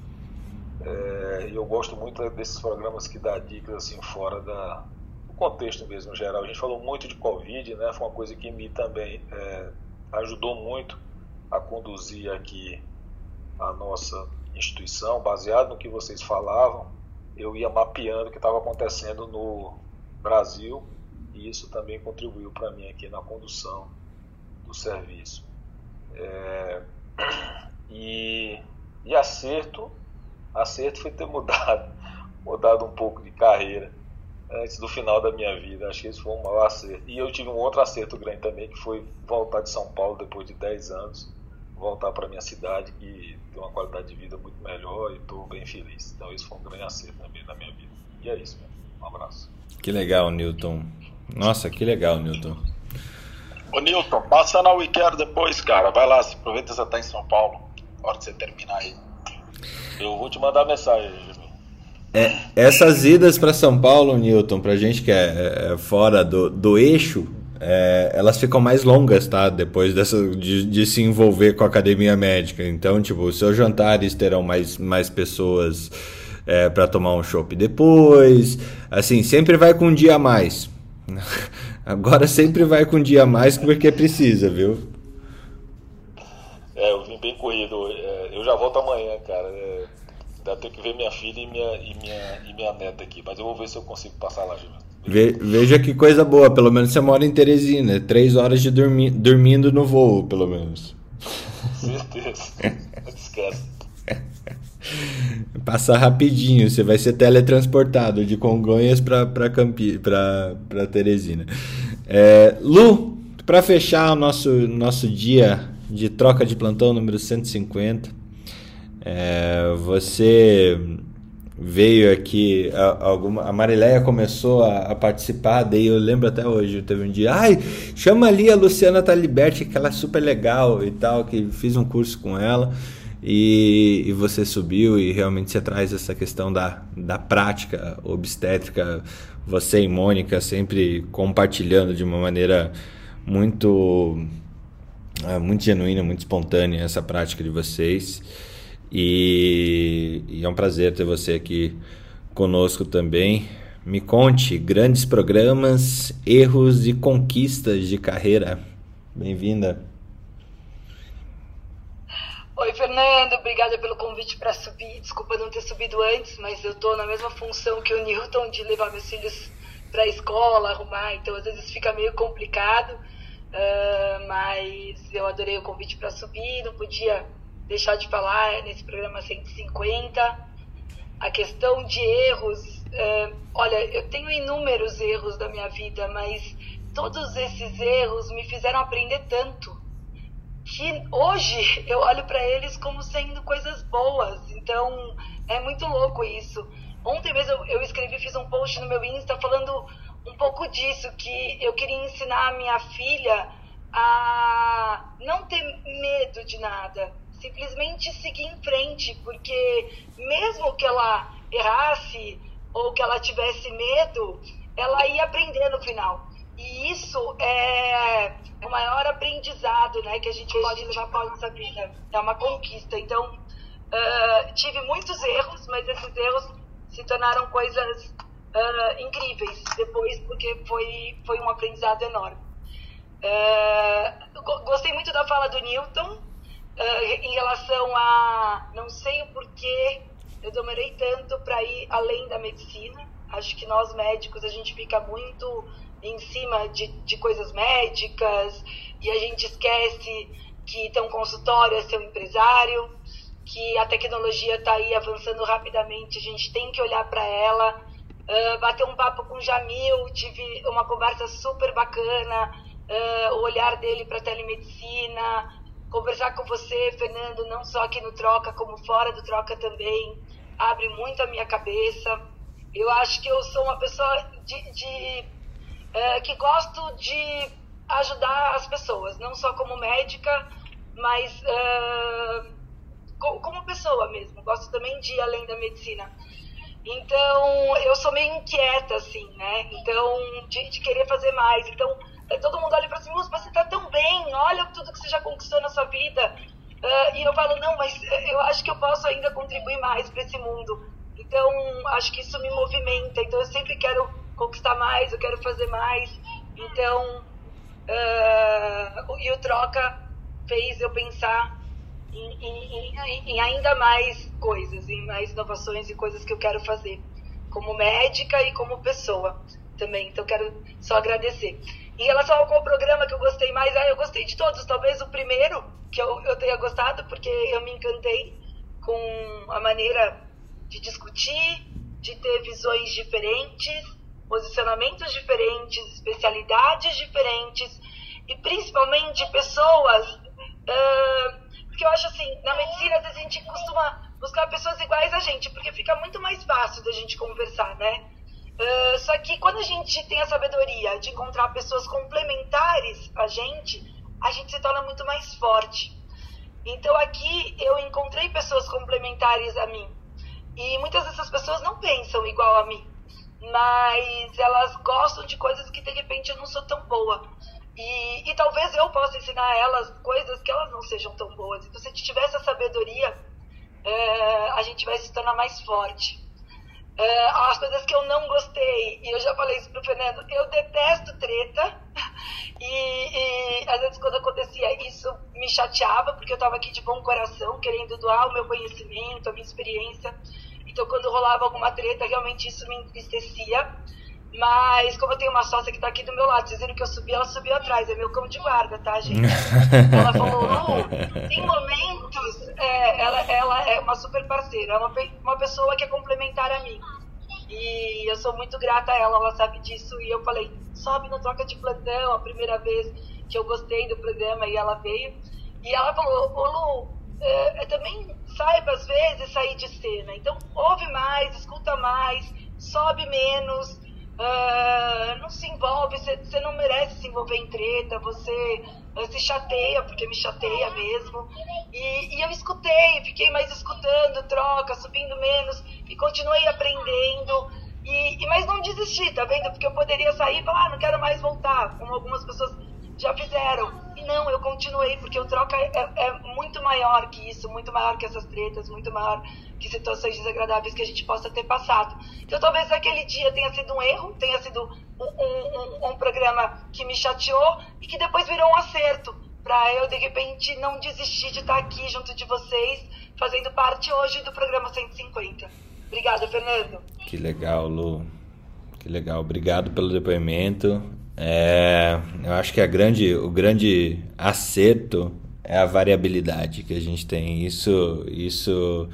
É, eu gosto muito desses programas que dá dicas assim fora da, do contexto mesmo geral. A gente falou muito de Covid, né? Foi uma coisa que me também é, ajudou muito a conduzir aqui a nossa instituição, baseado no que vocês falavam, eu ia mapeando o que estava acontecendo no Brasil e isso também contribuiu para mim aqui na condução do serviço. É, e, e acerto, acerto foi ter mudado, [LAUGHS] mudado um pouco de carreira antes do final da minha vida. Acho que esse foi um maior acerto. E eu tive um outro acerto grande também, que foi voltar de São Paulo depois de 10 anos, voltar para minha cidade, que ter uma qualidade de vida muito melhor e estou bem feliz. Então isso foi um grande acerto também na minha vida. E é isso, meu. Um abraço. Que legal, Newton. Nossa, que legal, Newton. Ô Newton, passa na WeCare depois, cara. Vai lá, aproveita que você tá em São Paulo. Na hora de você terminar aí. Eu vou te mandar mensagem, é, essas idas para São Paulo, Newton, para gente que é, é fora do, do eixo, é, elas ficam mais longas, tá? Depois dessa, de, de, se envolver com a academia médica. Então, tipo, seus jantares terão mais, mais pessoas é, para tomar um chopp depois. Assim, sempre vai com um dia a mais. [LAUGHS] Agora sempre vai com um dia a mais porque precisa, viu? É, eu vim bem corrido. É, eu já volto amanhã, cara. É, ainda tenho que ver minha filha e minha, e, minha, e minha neta aqui. Mas eu vou ver se eu consigo passar lá, Gilberto. Ve, veja que coisa boa. Pelo menos você mora em Teresina. Três horas de dormi, dormindo no voo, pelo menos. Certeza. Esquece. [LAUGHS] Passa rapidinho, você vai ser teletransportado de Congonhas para Campi, para Teresina. É, Lu, para fechar o nosso, nosso dia de troca de plantão número 150, é, você veio aqui, a, alguma, a Marileia começou a, a, participar, daí eu lembro até hoje, teve um dia, ai, chama ali a Luciana Taliberti, que ela é super legal e tal, que fiz um curso com ela. E, e, você subiu e realmente você traz essa questão da, da prática obstétrica, você e Mônica sempre compartilhando de uma maneira muito, é, muito genuína, muito espontânea essa prática de vocês. E, e é um prazer ter você aqui conosco também. Me conte grandes programas, erros e conquistas de carreira. Bem-vinda. Oi, Fernando, obrigada pelo convite para subir. Desculpa não ter subido antes, mas eu estou na mesma função que o Newton de levar meus filhos para a escola, arrumar, então às vezes fica meio complicado. Uh, mas eu adorei o convite para subir, não podia deixar de falar nesse programa 150. A questão de erros, uh, olha, eu tenho inúmeros erros da minha vida, mas todos esses erros me fizeram aprender tanto que hoje [LAUGHS] eu olho para eles como sendo coisas boas. Então é muito louco isso. Ontem mesmo eu, eu escrevi, fiz um post no meu Insta falando um pouco disso, que eu queria ensinar a minha filha a não ter medo de nada, simplesmente seguir em frente, porque mesmo que ela errasse ou que ela tivesse medo, ela ia aprender no final. E isso é o maior aprendizado né, que a gente pode levar para a nossa vida. É uma conquista. Então, uh, tive muitos erros, mas esses erros se tornaram coisas uh, incríveis depois, porque foi, foi um aprendizado enorme. Uh, gostei muito da fala do Newton em relação a não sei o porquê eu demorei tanto para ir além da medicina. Acho que nós médicos a gente fica muito em cima de, de coisas médicas e a gente esquece que ter um consultório é ser um empresário, que a tecnologia está aí avançando rapidamente, a gente tem que olhar para ela. Uh, bater um papo com o Jamil, tive uma conversa super bacana, uh, o olhar dele para telemedicina, conversar com você, Fernando, não só aqui no Troca, como fora do Troca também, abre muito a minha cabeça. Eu acho que eu sou uma pessoa de, de é, que gosto de ajudar as pessoas, não só como médica, mas é, como pessoa mesmo. Gosto também de ir além da medicina. Então, eu sou meio inquieta, assim, né? Então, de, de querer fazer mais. Então, é, todo mundo olha para assim, mas você tá tão bem, olha tudo que você já conquistou na sua vida. Uh, e eu falo, não, mas eu acho que eu posso ainda contribuir mais para esse mundo. Então, acho que isso me movimenta. Então, eu sempre quero conquistar mais, eu quero fazer mais. Então, uh, e o Troca fez eu pensar em, em, em, em, ainda mais coisas, em mais inovações e coisas que eu quero fazer, como médica e como pessoa também. Então, quero só agradecer. Em relação ao qual programa que eu gostei mais, ah, eu gostei de todos. Talvez o primeiro que eu, eu tenha gostado, porque eu me encantei com a maneira de discutir, de ter visões diferentes posicionamentos diferentes, especialidades diferentes e principalmente pessoas. Uh, porque eu acho assim, na medicina às vezes a gente costuma buscar pessoas iguais a gente, porque fica muito mais fácil da gente conversar, né? Uh, só que quando a gente tem a sabedoria de encontrar pessoas complementares a gente, a gente se torna muito mais forte. Então aqui eu encontrei pessoas complementares a mim. E muitas dessas pessoas não pensam igual a mim mas elas gostam de coisas que de repente eu não sou tão boa. E, e talvez eu possa ensinar a elas coisas que elas não sejam tão boas. Então, se a gente tiver essa sabedoria, é, a gente vai se tornar mais forte. Uh, as coisas que eu não gostei, e eu já falei isso pro Fernando, eu detesto treta. [LAUGHS] E, e, às vezes quando acontecia isso me chateava, porque eu estava aqui de bom coração, querendo doar o meu conhecimento, a minha experiência. Então quando rolava alguma treta, realmente isso me entristecia. Mas como eu tenho uma sócia que está aqui do meu lado, dizendo que eu subi, ela subiu atrás, é meu cão de guarda, tá, gente? ela falou, Lu, tem momentos, é, ela, ela é uma super parceira, é uma, uma pessoa que é complementar a mim. E eu sou muito grata a ela, ela sabe disso. E eu falei, sobe no Troca de Plantão, a primeira vez que eu gostei do programa e ela veio. E ela falou, ô Lu, é, também saiba às vezes sair de cena. Então ouve mais, escuta mais, sobe menos, uh, não se envolve, você não merece se envolver em treta, você uh, se chateia, porque me chateia mesmo. E, e eu escutei, fiquei mais escutando, troca, subindo menos, e continuei aprendendo. E, e, mas não desisti, tá vendo? Porque eu poderia sair e falar, ah, não quero mais voltar, como algumas pessoas já fizeram. E não, eu continuei, porque o troca é, é, muito maior que isso, muito maior que essas tretas, muito maior que situações desagradáveis que a gente possa ter passado. Então talvez aquele dia tenha sido um erro, tenha sido um, um, um, um programa que me chateou e que depois virou um acerto para eu de repente não desistir de estar aqui junto de vocês, fazendo parte hoje do programa 150. Obrigada, Fernando. Que legal, Lu. Que legal. Obrigado pelo depoimento. É, eu acho que a grande, o grande acerto é a variabilidade que a gente tem. Isso, isso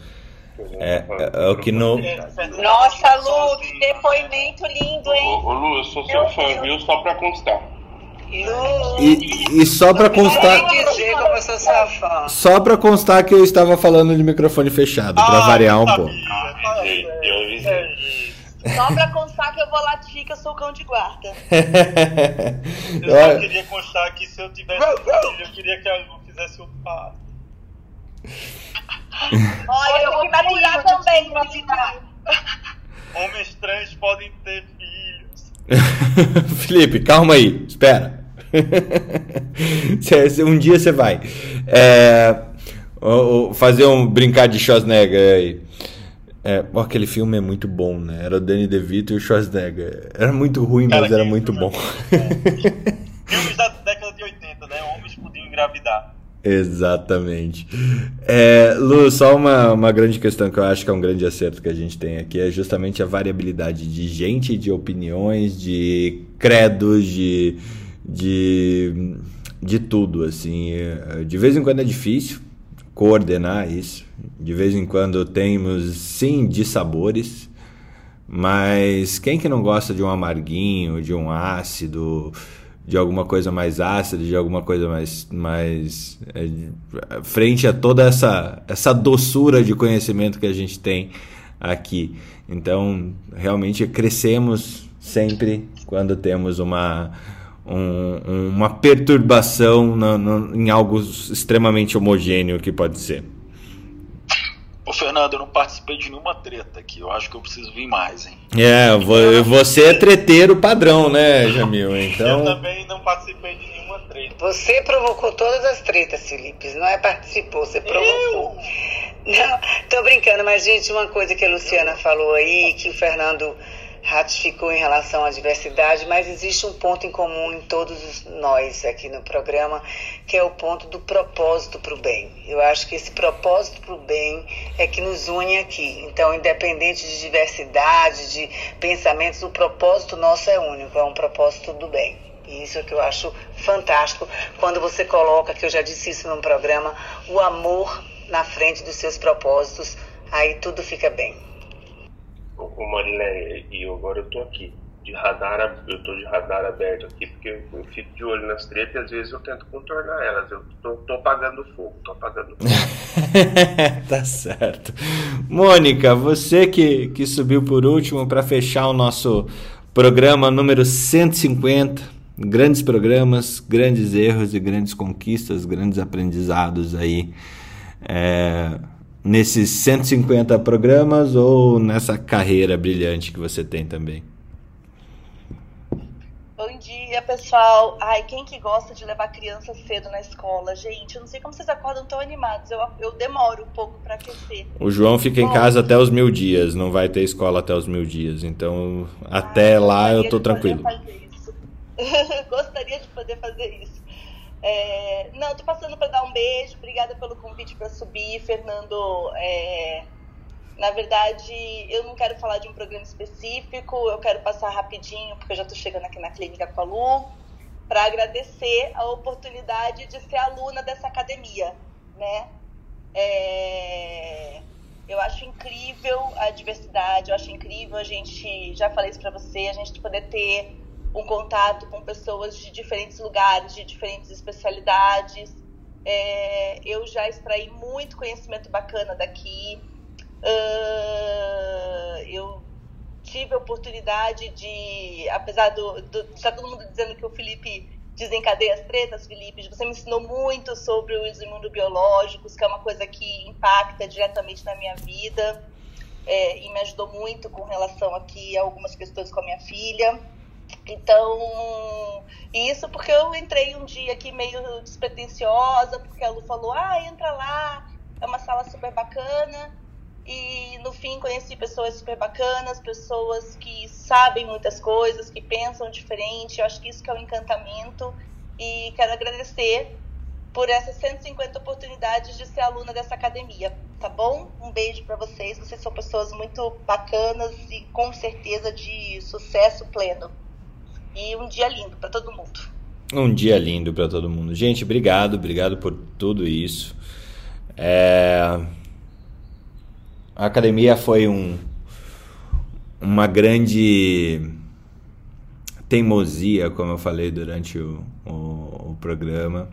é, é, é o que no. Nossa, Lu, que depoimento lindo, hein? Ô, ô Lu, eu sou seu fã, viu? Só pra constar. E, e só pra constar. dizer como eu sou sua fã. Só pra constar que eu estava falando de microfone fechado, pra ah, variar um pouco. Eu avisei. Só pra constar que eu vou latir que eu sou cão de guarda. [LAUGHS] eu só queria constar que se eu tivesse filho, eu queria que a Lu fizesse o pato. Olha, eu vou maturar também, imaginar. Homens trans podem ter filhos. [LAUGHS] Felipe, calma aí, espera. um dia você vai. É, fazer um brincar de Schwarzenegger aí. É, aquele filme é muito bom, né? Era o Danny DeVito e o Schwarzenegger. Era muito ruim, Cara, mas era muito bom. [LAUGHS] Filmes da década de 80, né? Homens podiam engravidar. Exatamente. É, Lu, só uma, uma grande questão que eu acho que é um grande acerto que a gente tem aqui é justamente a variabilidade de gente, de opiniões, de credos, de, de, de tudo. Assim, de vez em quando é difícil coordenar isso. De vez em quando temos sim de sabores, mas quem que não gosta de um amarguinho, de um ácido? De alguma coisa mais ácida, de alguma coisa mais, mais é, frente a toda essa, essa doçura de conhecimento que a gente tem aqui. Então, realmente crescemos sempre quando temos uma, um, uma perturbação no, no, em algo extremamente homogêneo que pode ser. Ô, Fernando, eu não participei de nenhuma treta aqui. Eu acho que eu preciso vir mais, hein? É, você é treteiro padrão, né, Jamil? [LAUGHS] Então... Eu também não participei de nenhuma treta. Você provocou todas as tretas, Felipe. Não é participou, você provocou. Eu? Não, tô brincando, mas, gente, uma coisa que a Luciana falou aí, que o Fernando ratificou em relação à diversidade, mas existe um ponto em comum em todos nós aqui no programa, que é o ponto do propósito para o bem. Eu acho que esse propósito para o bem é que nos une aqui. Então, independente de diversidade, de pensamentos, o propósito nosso é único, é um propósito do bem. E isso é que eu acho fantástico quando você coloca, que eu já disse isso num programa, o amor na frente dos seus propósitos, aí tudo fica bem o Marilé, e agora eu tô aqui, de radar, eu tô de radar aberto aqui, porque eu, fico de olho nas tretas e às vezes eu tento contornar elas. Eu tô, tô apagando fogo, tô apagando fogo. [LAUGHS] tá certo. Mônica, você que, que subiu por último para fechar o nosso programa número 150. Grandes programas, grandes erros e grandes conquistas, grandes aprendizados aí. É, nesses 150 programas ou nessa carreira brilhante que você tem também? Bom dia, pessoal. Ai, quem que gosta de levar criança cedo na escola? Gente, eu não sei como vocês acordam tão animados. Eu, eu demoro um pouco para aquecer. O João fica Bom, em casa até os mil dias, não vai ter escola até os mil dias. Então, até lá eu tô tranquilo. [LAUGHS] gostaria de poder fazer isso. É, não, tô passando para dar um beijo. Obrigada pelo convite para subir, Fernando. É, na verdade, eu não quero falar de um programa específico, eu quero passar rapidinho, porque eu já estou chegando aqui na clínica com a Lu, para agradecer a oportunidade de ser aluna dessa academia, né? É... Eu acho incrível a diversidade, eu acho incrível a gente, já falei isso para você, a gente poder ter um contato com pessoas de diferentes lugares, de diferentes especialidades. É... eu já extraí muito conhecimento bacana daqui. Uh, eu tive a oportunidade de, apesar do, do está todo mundo dizendo que o Felipe desencadeia as tretas, Felipe, você me ensinou muito sobre os imunobiológicos, que é uma coisa que impacta diretamente na minha vida é, e me ajudou muito com relação aqui a algumas questões com a minha filha. Então, isso porque eu entrei um dia aqui meio despretensiosa, porque a Lu falou, ah, entra lá, é uma sala super bacana. E no fim conheci pessoas super bacanas, pessoas que sabem muitas coisas, que pensam diferente. Eu acho que isso que é o um encantamento. E quero agradecer por essas 150 oportunidades de ser aluna dessa academia, tá bom? Um beijo para vocês. Vocês são pessoas muito bacanas e com certeza de sucesso pleno. E um dia lindo para todo mundo. Um dia lindo para todo mundo. Gente, obrigado, obrigado por tudo isso. É a academia foi um, uma grande teimosia, como eu falei durante o, o, o programa.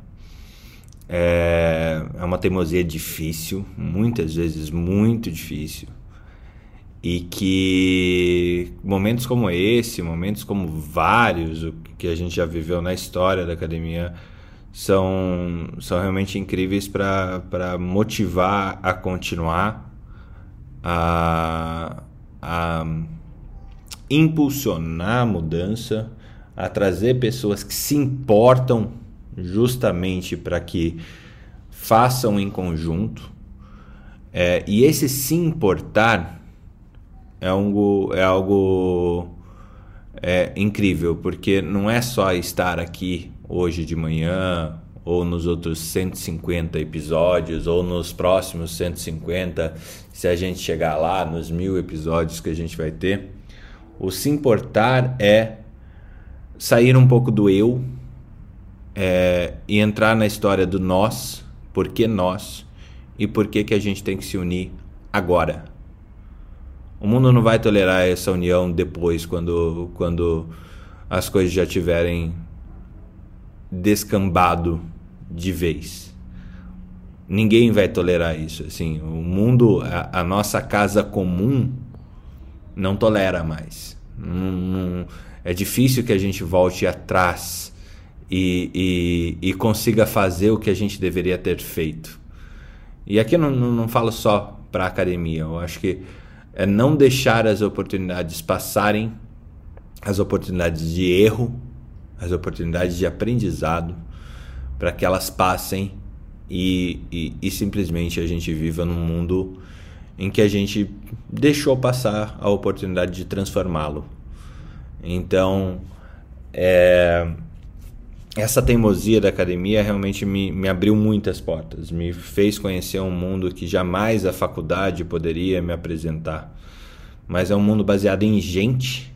É, é uma teimosia difícil, muitas vezes muito difícil. E que momentos como esse, momentos como vários o que a gente já viveu na história da academia, são, são realmente incríveis para motivar a continuar a, a impulsionar a mudança, a trazer pessoas que se importam justamente para que façam em conjunto. É, e esse se importar é algo, é algo é, incrível, porque não é só estar aqui hoje de manhã ou nos outros 150 episódios, ou nos próximos 150, se a gente chegar lá nos mil episódios que a gente vai ter. O se importar é sair um pouco do eu é, e entrar na história do nós, por que nós e por que, que a gente tem que se unir agora. O mundo não vai tolerar essa união depois, quando, quando as coisas já tiverem descambado de vez. Ninguém vai tolerar isso. Assim, o mundo, a, a nossa casa comum, não tolera mais. É difícil que a gente volte atrás e, e, e, consiga fazer o que a gente deveria ter feito. E aqui eu não, não, não falo só para a academia, eu acho que é não deixar as oportunidades passarem, as oportunidades de erro, as oportunidades de aprendizado, para que elas passem e, e, e, simplesmente a gente viva num mundo em que a gente deixou passar a oportunidade de transformá-lo. Então, é, essa teimosia da academia realmente me, me abriu muitas portas, me fez conhecer um mundo que jamais a faculdade poderia me apresentar. Mas é um mundo baseado em gente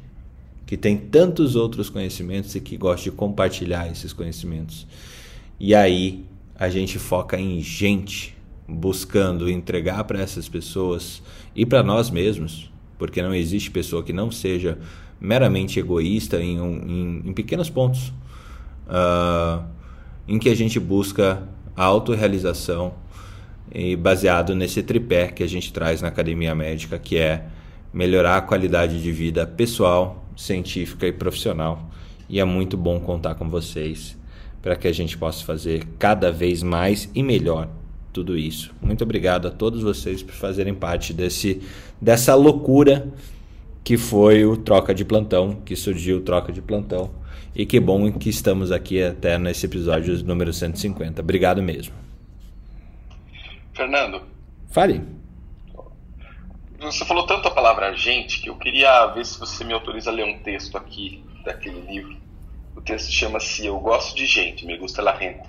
que tem tantos outros conhecimentos e que gosta de compartilhar esses conhecimentos. E aí a gente foca em gente, buscando entregar para essas pessoas e para nós mesmos, porque não existe pessoa que não seja meramente egoísta em, em, em pequenos pontos, uh, em que a gente busca a autorrealização e baseado nesse tripé que a gente traz na academia médica, que é melhorar a qualidade de vida pessoal, científica e profissional. E é muito bom contar com vocês para que a gente possa fazer cada vez mais e melhor tudo isso. Muito obrigado a todos vocês por fazerem parte desse dessa loucura que foi o troca de plantão, que surgiu o troca de plantão. E que bom que estamos aqui até nesse episódio número 150. Obrigado mesmo. Fernando. Fale. Você falou tanto a palavra gente que eu queria ver se você me autoriza a ler um texto aqui daquele livro. O texto chama-se Eu Gosto de Gente, Me Gusta La Gente.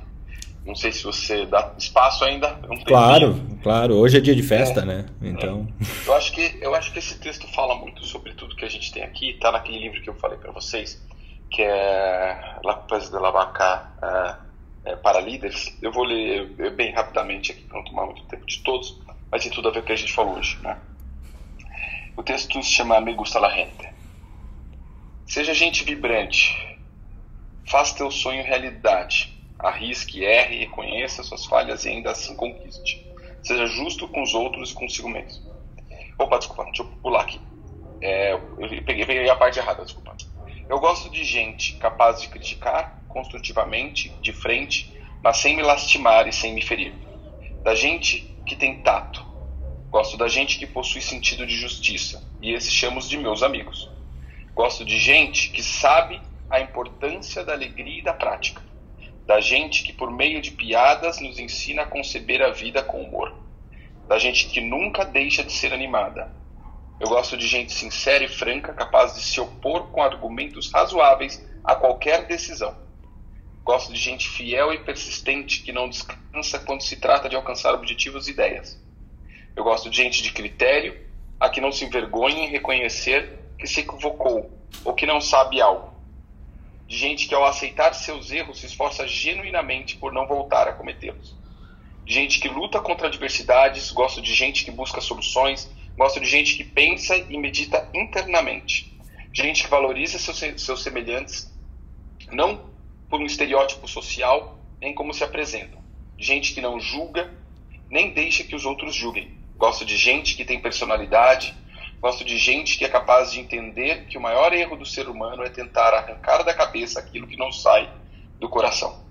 Não sei se você dá espaço ainda. Um claro, claro. Hoje é dia de festa, é, né? Então. É. Eu acho que eu acho que esse texto fala muito sobre tudo que a gente tem aqui. Está naquele livro que eu falei para vocês, que é La Paz de la Vaca é, para líderes. Eu vou ler bem rapidamente aqui para não tomar muito tempo de todos, mas tem tudo a ver com o que a gente falou hoje, né? O texto se chama Me Gusta la Gente. Seja gente vibrante. Faça teu sonho realidade Arrisque, erre, reconheça suas falhas e ainda assim conquiste. Seja justo com os outros e consigo mesmo. Opa, desculpa, deixa eu pular aqui. É, eu peguei, peguei a parte errada, desculpa. Eu gosto de gente capaz de criticar construtivamente, de frente, mas sem me lastimar e sem me ferir. Da gente que tem tato. Gosto da gente que possui sentido de justiça, e esses chamos de meus amigos. Gosto de gente que sabe a importância da alegria e da prática da gente que por meio de piadas nos ensina a conceber a vida com humor, da gente que nunca deixa de ser animada. Eu gosto de gente sincera e franca, capaz de se opor com argumentos razoáveis a qualquer decisão. Gosto de gente fiel e persistente que não descansa quando se trata de alcançar objetivos e ideias. Eu gosto de gente de critério, a que não se envergonha em reconhecer que se equivocou ou que não sabe algo de gente que, ao aceitar seus erros, se esforça genuinamente por não voltar a cometê-los. Gente que luta contra adversidades, gosto de gente que busca soluções, gosto de gente que pensa e medita internamente. Gente que valoriza seus, seus semelhantes, não por um estereótipo social, nem como se apresentam. Gente que não julga, nem deixa que os outros julguem. Gosto de gente que tem personalidade, Gosto de gente que é capaz de entender que o maior erro do ser humano é tentar arrancar da cabeça aquilo que não sai do coração.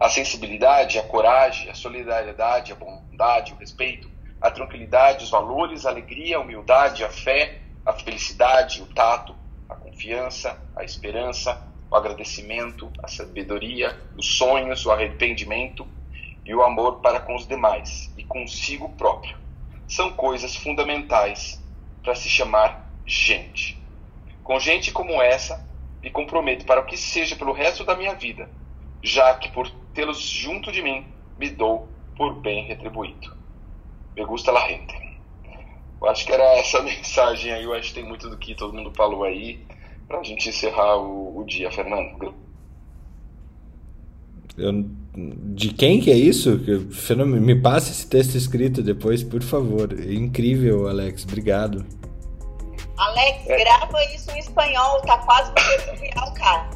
A sensibilidade, a coragem, a solidariedade, a bondade, o respeito, a tranquilidade, os valores, a alegria, a humildade, a fé, a felicidade, o tato, a confiança, a esperança, o agradecimento, a sabedoria, os sonhos, o arrependimento e o amor para com os demais e consigo próprio. São coisas fundamentais para se chamar gente. Com gente como essa, me comprometo para o que seja pelo resto da minha vida, já que por tê-los junto de mim, me dou por bem retribuído. Me gusta la gente. Eu acho que era essa [LAUGHS] mensagem aí, eu acho que tem muito do que todo mundo falou aí, para a gente encerrar o, o dia, Fernando. Eu, de quem que é isso? Me passe esse texto escrito depois, por favor. É incrível, Alex. Obrigado. Alex, é. grava isso em espanhol. Tá quase no texto real, cara.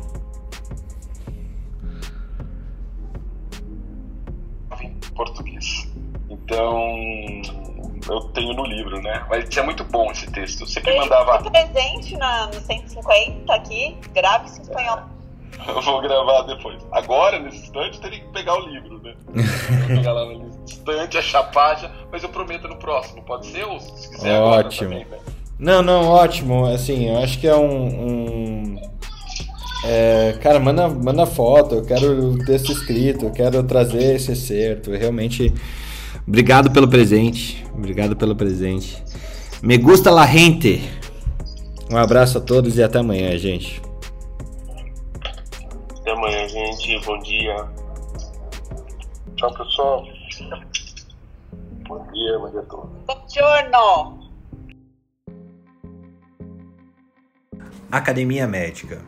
Em português. Então, eu tenho no livro, né? Mas é muito bom esse texto. Eu sempre mandava. presente na, no 150 aqui. Isso em espanhol. Eu vou gravar depois. Agora, nesse instante, teria que pegar o livro, né? [LAUGHS] vou pegar lá no instante, achar a página, mas eu prometo no próximo, pode ser? Ou se quiser Ótimo. agora também, né? Não, não, ótimo. Assim, eu acho que é um. um... É, cara, manda, manda foto, eu quero o texto escrito, eu quero trazer esse acerto. Realmente, obrigado pelo presente. Obrigado pelo presente. Me gusta la gente. Um abraço a todos e até amanhã, gente. Até amanhã, gente. Bom dia. Tchau, pessoal. Bom dia, bom dia a todos. Buongiorno. Academia Médica.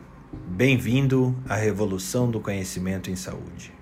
Bem-vindo à revolução do conhecimento em saúde.